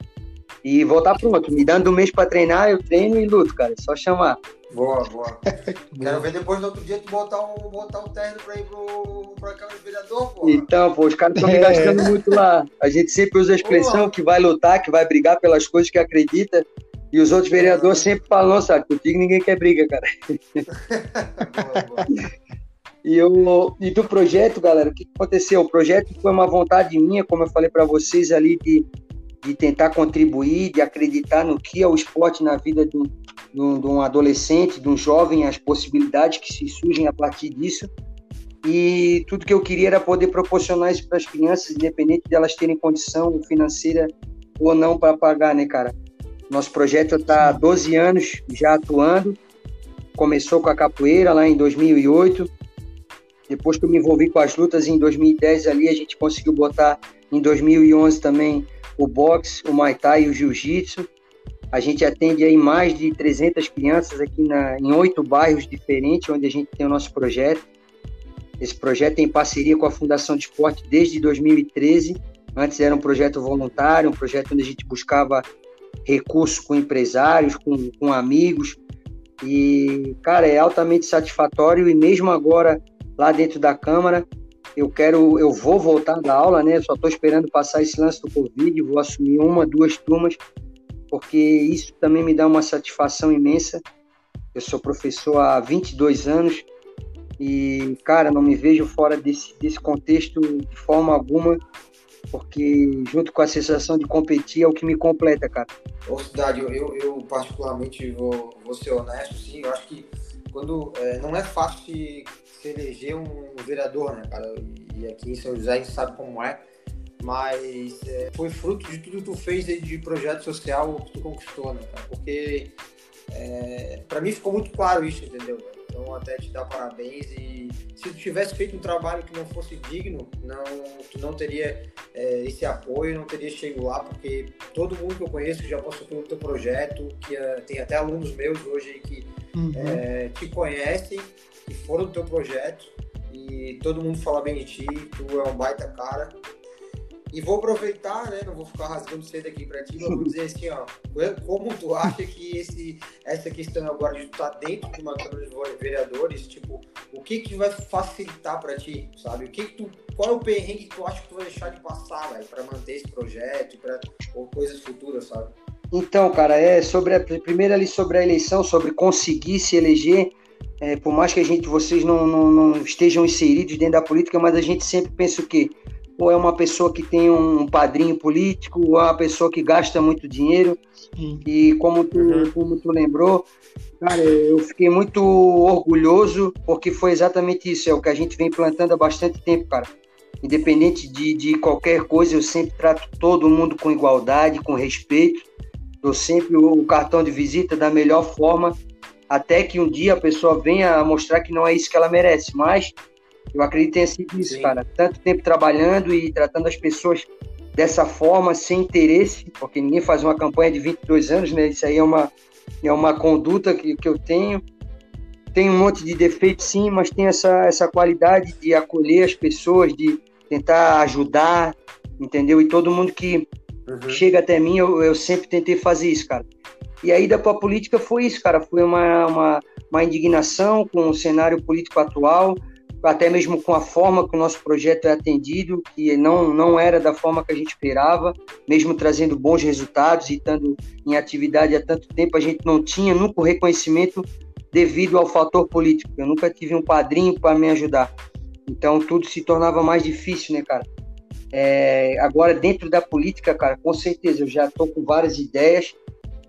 E voltar pronto, me dando um mês para treinar, eu treino e luto, cara, é só chamar. Boa, boa. <laughs> Quero ver depois no outro dia tu botar um, botar um terno pra ir pro, pra Câmara de Vereador, pô. Então, pô, os caras estão me gastando é. muito lá. A gente sempre usa a expressão que vai lutar, que vai brigar pelas coisas que acredita. E os outros vereadores sempre falam, sabe, contigo ninguém quer briga, cara. boa, <laughs> boa. <laughs> E, eu, e do projeto, galera, o que aconteceu? O projeto foi uma vontade minha, como eu falei para vocês ali, de, de tentar contribuir, de acreditar no que é o esporte na vida de um, de um adolescente, de um jovem, as possibilidades que se surgem a partir disso. E tudo que eu queria era poder proporcionar isso para as crianças, independente de elas terem condição financeira ou não para pagar, né, cara? Nosso projeto está há 12 anos já atuando. Começou com a capoeira lá em 2008. Depois que eu me envolvi com as lutas em 2010 ali, a gente conseguiu botar em 2011 também o boxe, o muay thai e o jiu-jitsu. A gente atende aí mais de 300 crianças aqui na, em oito bairros diferentes, onde a gente tem o nosso projeto. Esse projeto tem parceria com a Fundação de Esporte desde 2013. Antes era um projeto voluntário, um projeto onde a gente buscava recursos com empresários, com, com amigos. E, cara, é altamente satisfatório. E mesmo agora, lá dentro da Câmara, eu quero, eu vou voltar da aula, né? Só estou esperando passar esse lance do Covid, vou assumir uma, duas turmas porque isso também me dá uma satisfação imensa. Eu sou professor há 22 anos e, cara, não me vejo fora desse, desse contexto de forma alguma, porque junto com a sensação de competir é o que me completa, cara. Ô, Cidade, eu, eu, particularmente vou, vou ser honesto, sim, eu acho que quando é, não é fácil se, eleger um vereador, né, cara? E aqui em São José a gente sabe como é mas é, foi fruto de tudo que tu fez de projeto social que tu conquistou, né, cara? Porque é, para mim ficou muito claro isso, entendeu? Então até te dar parabéns e se tu tivesse feito um trabalho que não fosse digno, não, tu não teria é, esse apoio, não teria chegado lá, porque todo mundo que eu conheço já passou pelo teu projeto, que uh, tem até alunos meus hoje que uhum. é, te conhecem, que foram do teu projeto e todo mundo fala bem de ti, tu é um baita cara. E vou aproveitar, né? Não vou ficar rasgando cedo aqui para ti, mas vou dizer assim, ó, como tu acha que esse, essa questão agora de estar dentro de uma Câmara de Vereadores, tipo, o que que vai facilitar para ti, sabe? O que, que tu, qual é o perrengue que tu acha que tu vai deixar de passar, velho, para manter esse projeto, para coisas futuras, sabe? Então, cara, é sobre a primeira ali sobre a eleição, sobre conseguir se eleger. É, por mais que a gente, vocês não, não, não, estejam inseridos dentro da política, mas a gente sempre pensa o quê? Ou é uma pessoa que tem um padrinho político, ou é uma pessoa que gasta muito dinheiro. Sim. E como tu, uhum. como tu lembrou, cara, eu fiquei muito orgulhoso, porque foi exatamente isso, é o que a gente vem plantando há bastante tempo, cara. Independente de, de qualquer coisa, eu sempre trato todo mundo com igualdade, com respeito dou sempre o cartão de visita da melhor forma, até que um dia a pessoa venha mostrar que não é isso que ela merece. Mas eu acredito que tenha sido isso, Sim. cara. Tanto tempo trabalhando e tratando as pessoas dessa forma, sem interesse, porque ninguém faz uma campanha de 22 anos, né? Isso aí é uma, é uma conduta que, que eu tenho. Tem um monte de defeitos, sim, mas tem essa, essa qualidade de acolher as pessoas, de tentar ajudar, entendeu? E todo mundo que uhum. chega até mim, eu, eu sempre tentei fazer isso, cara. E a ida para a política foi isso, cara. Foi uma, uma, uma, indignação com o cenário político atual, até mesmo com a forma que o nosso projeto é atendido, que não, não era da forma que a gente esperava, mesmo trazendo bons resultados e estando em atividade há tanto tempo, a gente não tinha nunca o reconhecimento devido ao fator político. Eu nunca tive um padrinho para me ajudar. Então tudo se tornava mais difícil, né, cara? É, agora, dentro da política, cara, com certeza, eu já estou com várias ideias,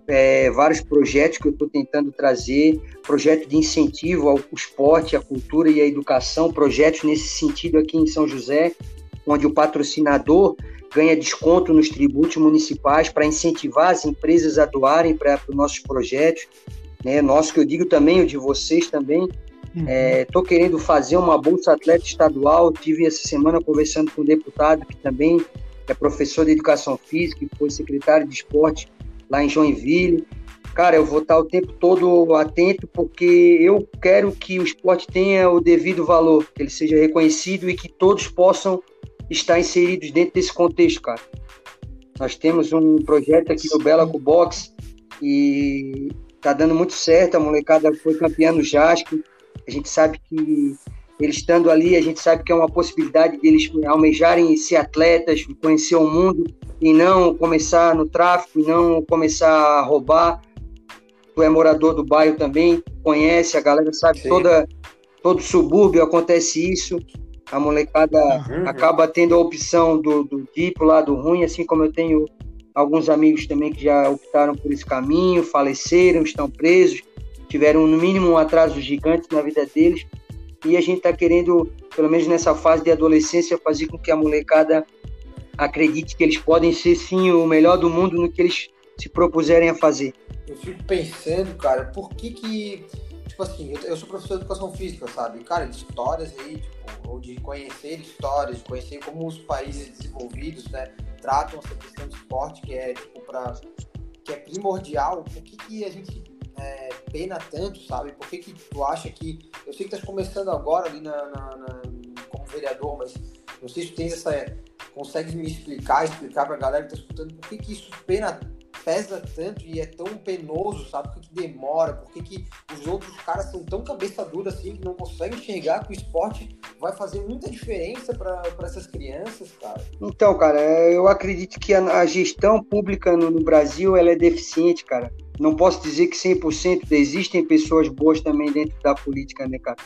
é, vários projetos que eu estou tentando trazer, projeto de incentivo ao esporte, à cultura e à educação, projetos nesse sentido aqui em São José, onde o patrocinador ganha desconto nos tributos municipais para incentivar as empresas a doarem para os nossos projetos, né? Nosso que eu digo também, o de vocês também, Estou uhum. é, querendo fazer uma bolsa atleta estadual. Tive essa semana conversando com um deputado que também é professor de educação física, que foi secretário de esporte lá em Joinville. Cara, eu vou estar o tempo todo atento porque eu quero que o esporte tenha o devido valor, que ele seja reconhecido e que todos possam estar inseridos dentro desse contexto, cara. Nós temos um projeto aqui no Bela Box e tá dando muito certo. A molecada foi campeã no JASC. A gente sabe que eles estando ali, a gente sabe que é uma possibilidade deles almejarem ser atletas, conhecer o mundo e não começar no tráfico, e não começar a roubar. Tu é morador do bairro também, conhece, a galera sabe, toda, todo subúrbio acontece isso. A molecada uhum. acaba tendo a opção do, do tipo lá do ruim, assim como eu tenho alguns amigos também que já optaram por esse caminho, faleceram, estão presos tiveram no mínimo um atraso gigante na vida deles e a gente está querendo, pelo menos nessa fase de adolescência, fazer com que a molecada acredite que eles podem ser sim o melhor do mundo no que eles se propuserem a fazer. Eu fico pensando, cara, por que que tipo assim, eu, sou professor de educação física, sabe? Cara, de histórias aí, tipo, ou de conhecer histórias, de conhecer como os países desenvolvidos, né, tratam essa questão de esporte que é tipo para que é primordial. Por que que a gente pena tanto, sabe? Por que, que tu acha que. Eu sei que estás começando agora ali na, na, na, como vereador, mas não sei se tu tens essa. Consegue me explicar, explicar pra galera que tá escutando por que, que isso pena, pesa tanto e é tão penoso, sabe? Por que, que demora? Por que, que os outros caras são tão cabeça dura assim que não conseguem enxergar que o esporte vai fazer muita diferença para essas crianças, cara? Então, cara, eu acredito que a, a gestão pública no, no Brasil ela é deficiente, cara não posso dizer que 100% existem pessoas boas também dentro da política, né, cara?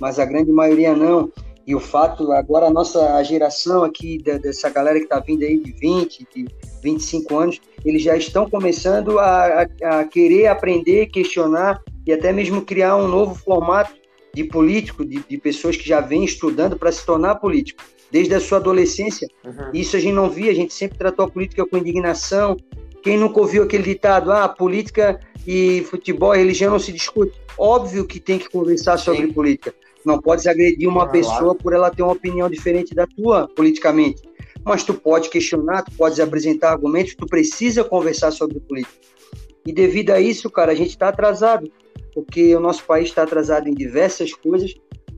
Mas a grande maioria não. E o fato, agora a nossa geração aqui, dessa galera que está vindo aí de 20, de 25 anos, eles já estão começando a, a, a querer aprender, questionar e até mesmo criar um novo formato de político, de, de pessoas que já vêm estudando para se tornar político. desde a sua adolescência. Uhum. Isso a gente não via, a gente sempre tratou a política com indignação. Quem nunca ouviu aquele ditado, ah, política e futebol e religião não se discute? Óbvio que tem que conversar sobre Sim. política. Não podes agredir uma ah, pessoa claro. por ela ter uma opinião diferente da tua politicamente. Mas tu pode questionar, tu pode apresentar argumentos, tu precisa conversar sobre política. E devido a isso, cara, a gente está atrasado, porque o nosso país está atrasado em diversas coisas.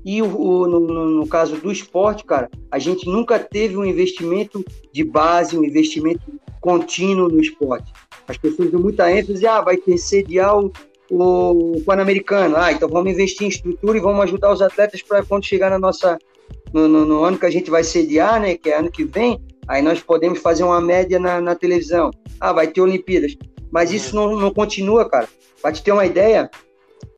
E o, o no, no, caso do esporte, cara, a gente nunca teve um investimento de base, um investimento contínuo no esporte. As pessoas dão muita ênfase, ah, vai ter sediar o, o Pan-Americano. Ah, então vamos investir em estrutura e vamos ajudar os atletas para quando chegar na nossa no, no, no, ano que a gente vai sediar, né, que é ano que vem, aí nós podemos fazer uma média na, na televisão. Ah, vai ter Olimpíadas. Mas isso não, não continua, cara. Para te ter uma ideia,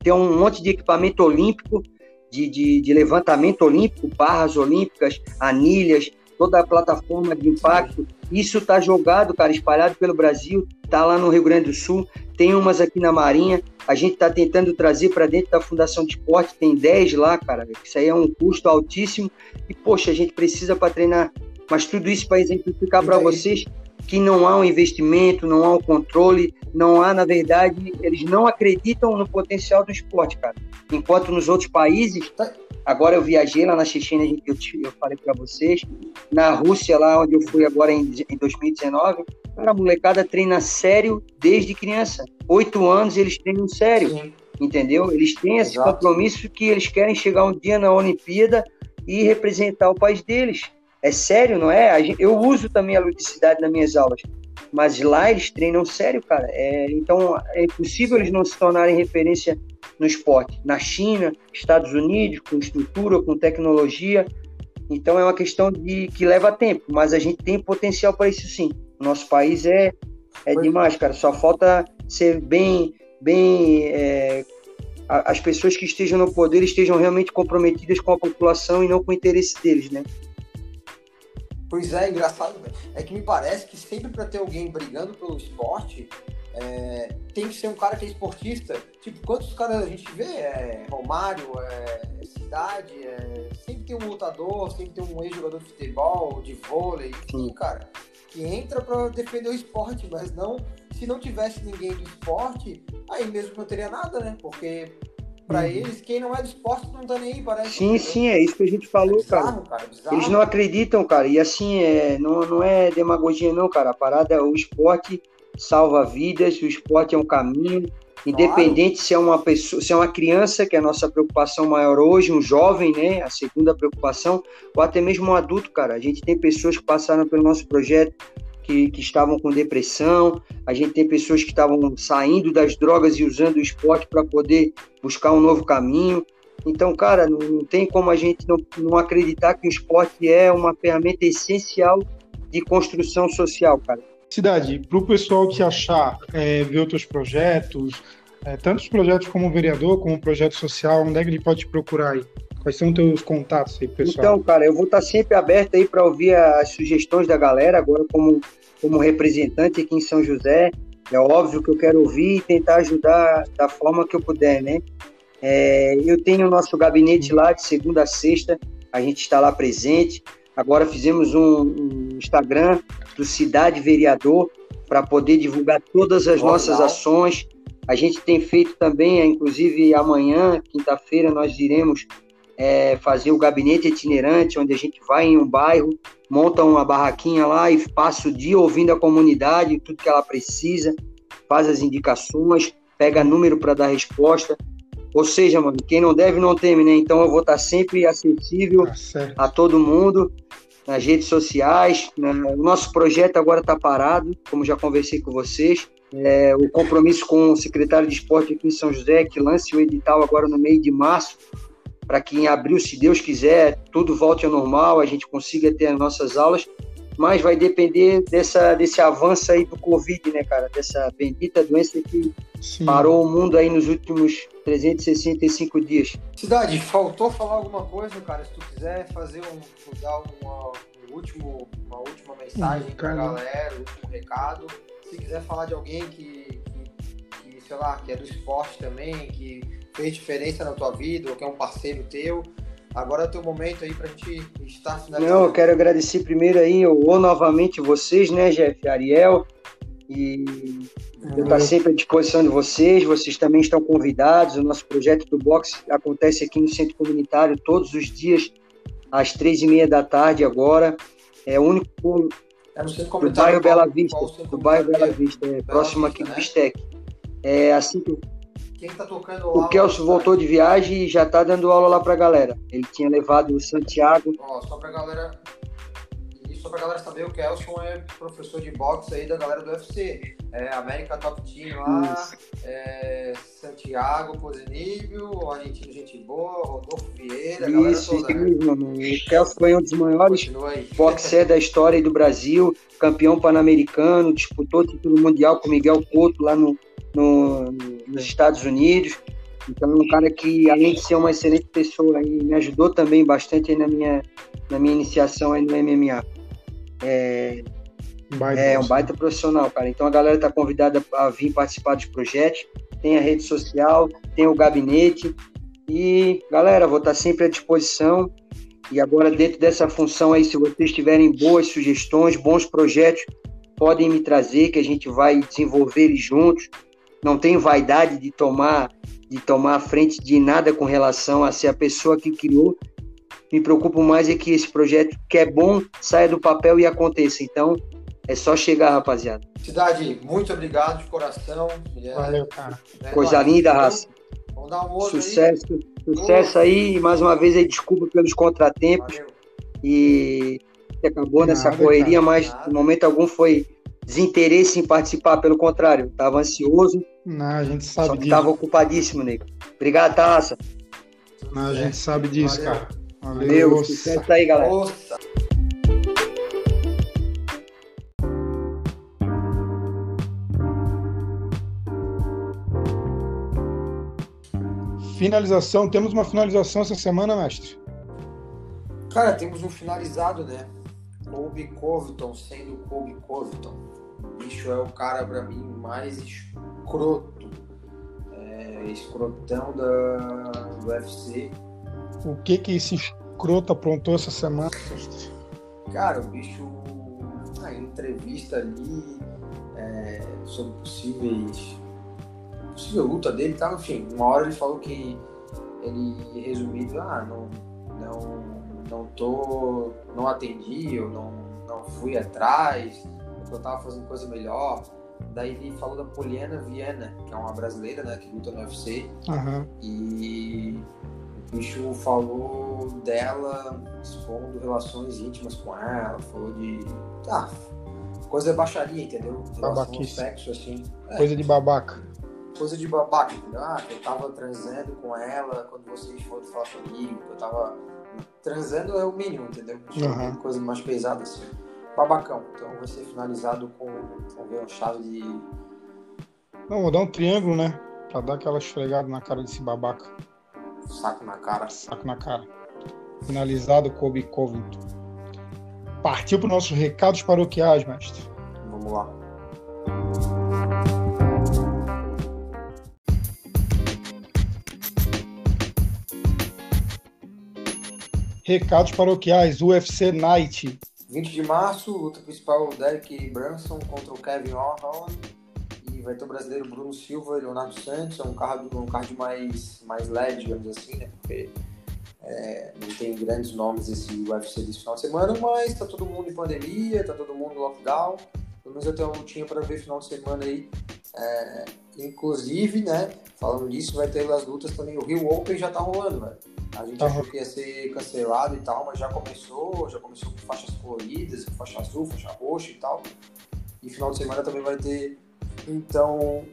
tem um monte de equipamento olímpico, de, de, de levantamento olímpico, barras olímpicas, anilhas, toda a plataforma de impacto. Isso está jogado, cara, espalhado pelo Brasil, tá lá no Rio Grande do Sul, tem umas aqui na Marinha. A gente está tentando trazer para dentro da Fundação de Esporte, tem 10 lá, cara. Isso aí é um custo altíssimo. E, poxa, a gente precisa para treinar. Mas tudo isso para exemplificar para vocês que não há um investimento, não há um controle, não há, na verdade, eles não acreditam no potencial do esporte, cara. Enquanto nos outros países, tá. agora eu viajei lá na Chechênia, eu, eu falei para vocês, na Rússia, lá onde eu fui agora em, em 2019, cara, a molecada treina sério desde criança. Oito anos eles treinam sério, Sim. entendeu? Eles têm esse Exato. compromisso que eles querem chegar um dia na Olimpíada e representar o país deles. É sério, não é? Eu uso também a ludicidade nas minhas aulas, mas lá eles treinam sério, cara. É, então é impossível eles não se tornarem referência no esporte. Na China, Estados Unidos, com estrutura, com tecnologia. Então é uma questão de que leva tempo, mas a gente tem potencial para isso sim. O nosso país é, é demais, cara. Só falta ser bem, bem é, as pessoas que estejam no poder estejam realmente comprometidas com a população e não com o interesse deles, né? Pois é, engraçado. É que me parece que sempre para ter alguém brigando pelo esporte, é, tem que ser um cara que é esportista. Tipo, quantos caras a gente vê? É, Romário, é, Cidade, é, sempre tem um lutador, sempre tem um ex-jogador de futebol, de vôlei, enfim, cara, que entra para defender o esporte, mas não. Se não tivesse ninguém do esporte, aí mesmo não teria nada, né? Porque para uhum. eles, quem não é do esporte não tá nem aí, parece. Sim, sim, é isso que a gente falou, é bizarro, cara. cara eles não acreditam, cara. E assim, é, não, não é demagogia, não, cara. A parada é o esporte salva vidas, o esporte é um caminho. Independente claro. se é uma pessoa, se é uma criança, que é a nossa preocupação maior hoje, um jovem, né? A segunda preocupação, ou até mesmo um adulto, cara. A gente tem pessoas que passaram pelo nosso projeto que, que estavam com depressão, a gente tem pessoas que estavam saindo das drogas e usando o esporte para poder buscar um novo caminho. Então, cara, não, não tem como a gente não, não acreditar que o esporte é uma ferramenta essencial de construção social, cara. Cidade, para o pessoal te achar, é, ver outros projetos, é, tantos projetos como vereador, como projeto social, onde é que ele pode te procurar aí? Quais são teus contatos aí, pessoal? Então, cara, eu vou estar sempre aberto aí para ouvir as sugestões da galera, agora como como representante aqui em São José, é óbvio que eu quero ouvir e tentar ajudar da forma que eu puder, né? É, eu tenho o nosso gabinete lá de segunda a sexta, a gente está lá presente. Agora fizemos um, um Instagram do Cidade Vereador para poder divulgar todas as nossas ações. A gente tem feito também, inclusive amanhã, quinta-feira, nós iremos é, fazer o gabinete itinerante, onde a gente vai em um bairro, monta uma barraquinha lá e passa o dia ouvindo a comunidade, tudo que ela precisa, faz as indicações, pega número para dar resposta. Ou seja, mano, quem não deve não teme, né? Então eu vou estar sempre acessível tá a todo mundo nas redes sociais. Né? O nosso projeto agora está parado, como já conversei com vocês. É, o compromisso com o secretário de esporte aqui em São José, que lance o edital agora no meio de março, para que em abril, se Deus quiser, tudo volte ao normal, a gente consiga ter as nossas aulas, mas vai depender dessa, desse avanço aí do Covid, né, cara? Dessa bendita doença que Sim. parou o mundo aí nos últimos 365 dias. Cidade, faltou falar alguma coisa, cara? Se tu quiser fazer um, dar uma, um último, uma última mensagem para a galera, um último recado. Se quiser falar de alguém que, sei lá, que é do esporte também, que fez diferença na tua vida, ou que é um parceiro teu, Agora é o teu momento aí pra gente estar finalizando. Não, eu quero agradecer primeiro aí, ou novamente vocês, né, Jeff, Ariel, e eu estou sempre à disposição de vocês, vocês também estão convidados. O nosso projeto do boxe acontece aqui no Centro Comunitário todos os dias, às três e meia da tarde agora. É o único é no centro do bairro Bela Vista, do bairro Bela Vista, é, Bela próximo Vista, aqui do né? Bistec. É assim que Quem tá tocando o Kelso voltou de viagem e já está dando aula lá para a galera. Ele tinha levado o Santiago. Ó, só pra galera. E só pra galera saber, o Kelson é professor de boxe aí da galera do UFC. É América Top Team lá, é Santiago Posinível, o argentino Gente Boa, Rodolfo Vieira, Isso, isso né? mesmo, mano. O Kelso foi um dos maiores boxer da história do Brasil, campeão pan-americano, disputou título mundial com Miguel Couto lá no, no- nos Estados Unidos. Então, é um cara que, além de ser uma excelente pessoa, aí, me ajudou também bastante na minha, na minha iniciação aí no MMA. É, Baita é um profissional. baita profissional, cara. Então, a galera está convidada a vir participar dos projetos. Tem a rede social, tem o gabinete. E, galera, vou estar sempre à disposição. E agora, dentro dessa função aí, se vocês tiverem boas sugestões, bons projetos, podem me trazer, que a gente vai desenvolver eles juntos. Não tenho vaidade de tomar, de tomar a frente de nada com relação a ser a pessoa que criou. Me preocupo mais é que esse projeto, que é bom, saia do papel e aconteça. Então, é só chegar, rapaziada. Cidade, muito obrigado de coração. É, Valeu, cara. é Coisa linda, Então, raça. Vamos dar um outro aí. Sucesso, sucesso aí. E mais uma vez aí, desculpa pelos contratempos. Valeu. E que acabou nessa Nada, correria, cara. mas Nada. em momento algum foi desinteresse em participar, pelo contrário. Tava ansioso, Não, a gente só sabe que disso. tava ocupadíssimo, nego. Obrigado, Taça. Não, a gente sabe disso, Valeu. cara. Valeu. Valeu, aí, galera. Nossa. Finalização, temos uma finalização essa semana, mestre. Cara, temos um finalizado, né? Kobe Covington sendo Kobe Covington. O bicho é o cara, pra mim, mais escroto. É, escrotão da, do UFC. O que que esse escroto aprontou essa semana? Cara, o bicho, em entrevista ali, é, sobre possíveis. possível luta dele tal, enfim, uma hora ele falou que ele, resumido, ah, não, não, não tô, não atendi, eu não, não fui atrás, eu tava fazendo coisa melhor. Daí ele falou da Poliana Viana, que é uma brasileira, né, que luta no UFC, Aham. e o bicho falou dela expondo relações íntimas com ela, falou de. Ah, coisa baixaria, entendeu? Babaquice. sexo, assim. É, Coisa de babaca. coisa de babaca, entendeu? Ah, que eu tava transando com ela quando vocês foram falar comigo, que eu tava. Transando é o mínimo, entendeu? Aham. Coisa mais pesada assim. Babacão. Então vai ser finalizado com, ver, uma chave de. Não, vou dar um triângulo, né? Pra dar aquela esfregada na cara desse babaca. saco na cara. Saco na cara. Finalizado, Kobe Covington. Partiu para nossos recados paroquiais, mestre. Vamos lá. Recados paroquiais, UFC Night. 20 de março, luta principal Derek Brunson contra o Kevin Holland. E vai ter o brasileiro Bruno Silva e Leonardo Santos. É um card, um card mais, mais leve, digamos assim, né? Porque é, não tem grandes nomes esse UFC desse final de semana, mas tá todo mundo em pandemia, tá todo mundo lockdown. Pelo menos eu tenho uma lutinha para ver final de semana aí. É, inclusive, né? Falando disso, vai ter as lutas também. O Rio Open já tá rolando, velho. A gente Tá achou que ia ser cancelado e tal, mas já começou, já começou com faixas coloridas, com faixa azul, faixa roxa e tal. E final de semana também vai ter, então,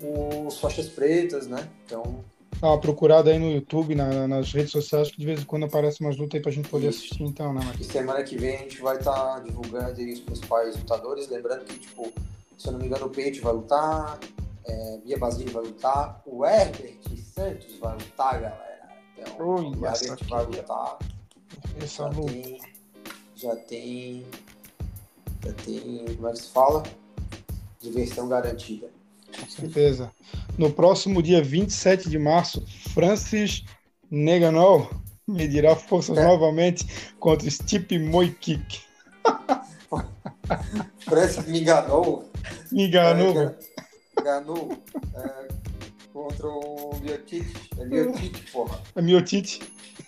os faixas pretas, né? Então, Dá uma procurada aí no YouTube, na- nas redes sociais, que de vez em quando aparece umas lutas aí pra gente poder assistir, então, né, mestre? e semana que vem a gente vai estar divulgando aí os principais lutadores. Lembrando que, tipo, se eu não me engano, o Peixe vai lutar, é, Bia Basile vai lutar, o Herbert Santos vai lutar, galera. Então, Oi, o essa ó. lutar. Essa já luta. tem, já tem, já tem, como é que se fala? Diversão garantida. Com certeza. No próximo dia 27 de março, Francis Neganol Medirá forças é. novamente contra Stipe Moikik. Que <laughs> me enganou. Me enganou. É, enganou. É, contra o Miotite. É Miotite, porra. É Miotite.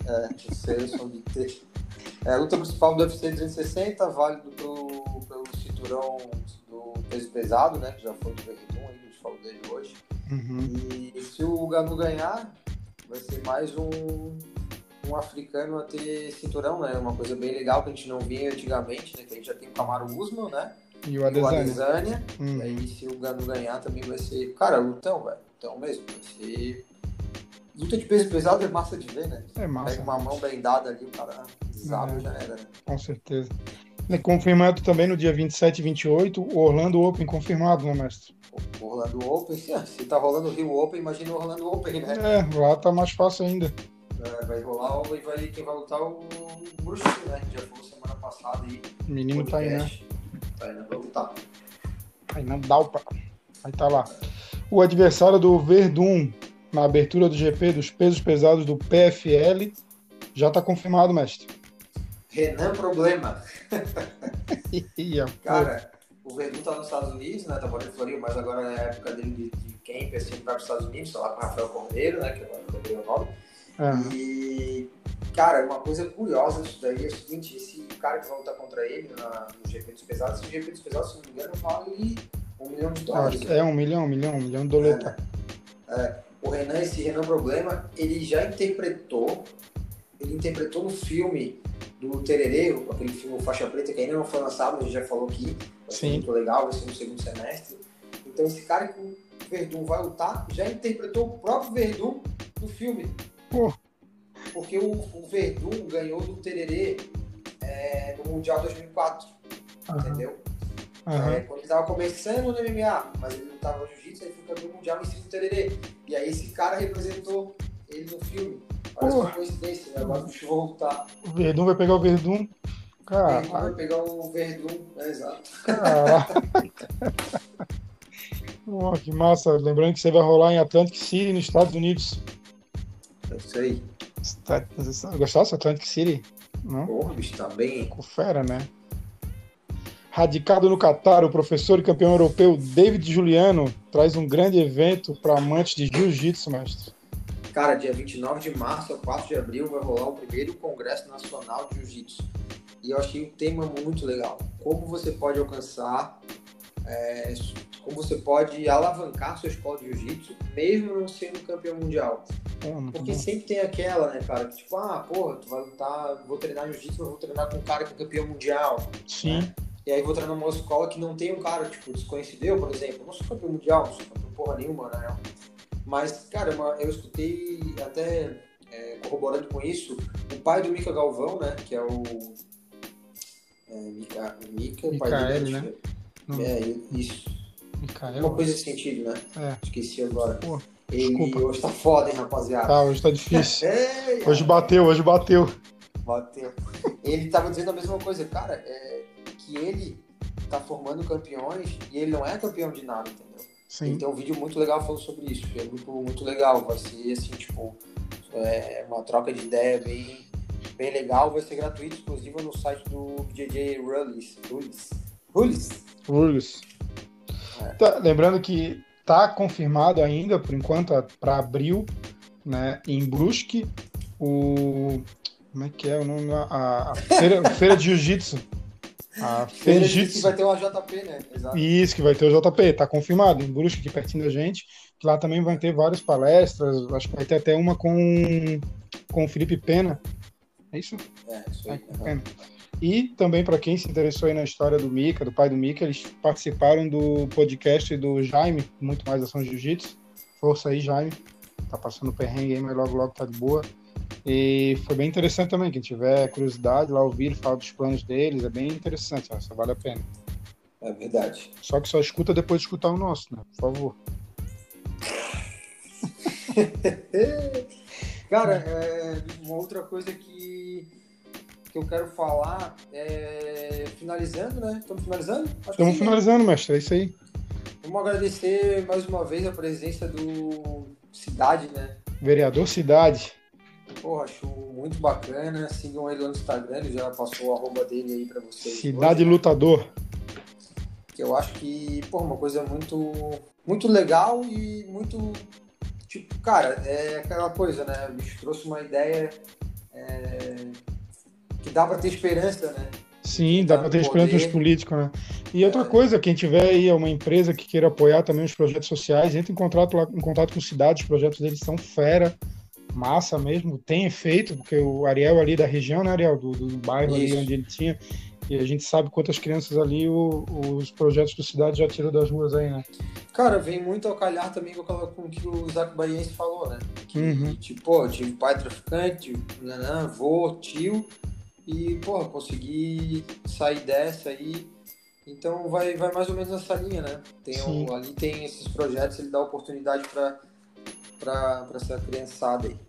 É, sei, sou de T. É, a luta principal do UFC 360, válido pro, pelo cinturão do peso pesado, né? Que já foi do Verdun, a gente falou dele hoje. Uhum. E se o Ganu ganhar, vai ser mais um, um africano a ter cinturão, né? Uma coisa bem legal que a gente não via antigamente, né? Que a gente já tem o Camaro Usman, né? E o Adesanya. E, o Adesanya. Uhum. e aí, se o Ganu ganhar, também vai ser. Cara, lutão, velho. Lutão mesmo. Ser. Luta de peso pesado é massa de ver, né? É massa. Pega uma mão bem dada ali, o cara sabe, é. já era, né? Com certeza. E confirmado também no dia 27 e 28, o Orlando Open confirmado, né, mestre? O Orlando Open, <laughs> se tá rolando o Rio Open, imagina o Orlando Open, né? É, lá tá mais fácil ainda. É, vai rolar e vai, quem vai lutar o, o Bruxinho, né? Que já foi semana passada aí. O menino tá aí, né? Tá aí, né? Vai lutar. Aí não dá o Aí tá lá. O adversário do Verdun na abertura do GP dos pesos pesados do PFL já tá confirmado, mestre. Renan Problema. <laughs> Cara, o Verdun tá nos Estados Unidos, né? Tá morando em Floripa, mas agora é a época dele de, de camp, assim, vai para os Estados Unidos, tá lá com o Rafael Cordeiro, né? Que agora eu o nome. É. E, cara, uma coisa curiosa disso daí é o seguinte, esse cara que vai lutar contra ele na, no GP dos pesados, esse GP dos pesados, se não me engano, vale um milhão de dólares. É, um milhão, um milhão, um milhão de dólares. É, é. O Renan, esse Renan Problema, ele já interpretou, ele interpretou no filme do Tererê, aquele filme Faixa Preta, que ainda não foi lançado, a gente já falou aqui, vai ser muito legal, vai ser no segundo semestre. Então esse cara que o Verdun vai lutar, já interpretou o próprio Verdun no filme. Pô. Porque o, o Verdun ganhou do Tererê é, no Mundial 2004, uhum. entendeu? Uhum. É, quando ele tava começando no MMA, mas ele não tava no jiu-jitsu, aí foi campeão mundial cima do Tererê. E aí esse cara representou ele no filme. Parece uma coincidência, né? Agora deixa eu voltar. O Verdun vai pegar o Verdun. Cara. Verdun vai pegar o Verdun, é exato. oh, <laughs> que massa. Lembrando que você vai rolar em Atlantic City, nos Estados Unidos. É isso aí. Gostasse de Atlantic City? Não? Porra, bicho, tá bem. Com fera, né? Radicado no Catar, o professor e campeão europeu David Juliano traz um grande evento para amantes de jiu-jitsu, mestre. Cara, dia 29 de março ao 4 de abril vai rolar o primeiro Congresso Nacional de Jiu-Jitsu. E eu achei o tema muito legal. Como você pode alcançar, é, como você pode alavancar sua escola de jiu-jitsu, mesmo não sendo campeão mundial. Porque sempre tem aquela, né, cara, que tipo, ah, porra, tu vai lutar, vou treinar jiu-jitsu, mas vou treinar com um cara que é campeão mundial. Sim. Né? E aí vou treinar numa escola que não tem um cara, tipo, desconhecido. Eu, por exemplo, não sou campeão mundial, não sou campeão porra nenhuma, né? Mas, cara, eu escutei até é, corroborando com isso, o pai do Mika Galvão, né? Que é o. É, Mika, o pai dele, né? É, isso. Micael, Uma coisa nesse sentido, né? É. Esqueci agora. Pô, desculpa. hoje tá foda, hein, rapaziada? Tá, hoje tá difícil. <laughs> hoje bateu, hoje bateu. Bateu. Ele tava dizendo a mesma coisa, cara, é, que ele tá formando campeões e ele não é campeão de nada, entendeu? Sim. E tem um vídeo muito legal falando sobre isso, que é muito, muito legal. Vai ser assim, tipo, é uma troca de ideia bem, bem legal. Vai ser gratuito, exclusivo no site do DJ Rullis. Rullis. Rullis. Rullis. É. Tá, lembrando que tá confirmado ainda, por enquanto, para abril, né, em Brusque, o. Como é que é o nome? A, a feira, <laughs> feira de Jiu-Jitsu. A Feijitsu. que vai ter o JP, né? Exato. Isso, que vai ter o JP, tá confirmado, em Brusque, aqui pertinho da gente. Que lá também vai ter várias palestras, acho que vai ter até uma com, com o Felipe Pena. É isso? É, isso aí. É. E também, para quem se interessou aí na história do Mika, do pai do Mika, eles participaram do podcast do Jaime, Muito Mais Ação Jiu-Jitsu. Força aí, Jaime. Tá passando perrengue aí, mas logo, logo tá de boa. E foi bem interessante também. Quem tiver curiosidade lá ouvir, falar dos planos deles, é bem interessante, só vale a pena. É verdade. Só que só escuta depois de escutar o nosso, né? Por favor. <laughs> Cara, é, uma outra coisa que, que eu quero falar é. Finalizando, né? Estamos finalizando? Estamos né? finalizando, mestre, é isso aí. Vamos agradecer mais uma vez a presença do Cidade, né? Vereador Cidade. Pô, acho muito bacana. Sigam ele no Instagram, ele já passou o arroba dele aí pra vocês. Cidade hoje, né? Lutador. Que eu acho que, pô, uma coisa muito, muito legal e muito. Tipo, cara, é aquela coisa, né? O bicho trouxe uma ideia é, que dá pra ter esperança, né? Sim, dá para ter esperança nos políticos, né? E outra coisa, quem tiver aí uma empresa que queira apoiar também os projetos sociais, entre em contato, lá, em contato com cidades, os projetos deles são fera, massa mesmo, tem efeito, porque o Ariel ali da região, né, Ariel, do, do bairro Isso. ali onde ele tinha, e a gente sabe quantas crianças ali o, os projetos do cidade já tiram das ruas aí, né? Cara, vem muito ao calhar também com, com o que o Isaac Baiense falou, né? Que, uhum. tipo, pô, tive pai traficante, nanã, avô, tio, e, pô, consegui sair dessa aí. Então vai, vai mais ou menos nessa linha, né? Tem um, ali tem esses projetos, ele dá oportunidade para essa criançada aí.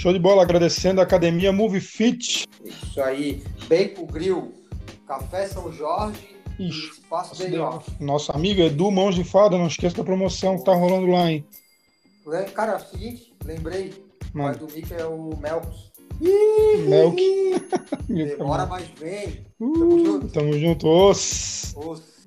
Show de bola, agradecendo a Academia Move Fit. Isso aí, Bacon Grill, Café São Jorge Ixi, Espaço Day Off. Nosso amigo Edu Mãos de Fada, não esqueça da promoção que tá rolando lá, hein? Cara, é o seguinte, lembrei, o pai do Mick é o Melcos. Melk. <laughs> Demora, mas vem. Tamo uh, junto. Tamo junto. Os. Os.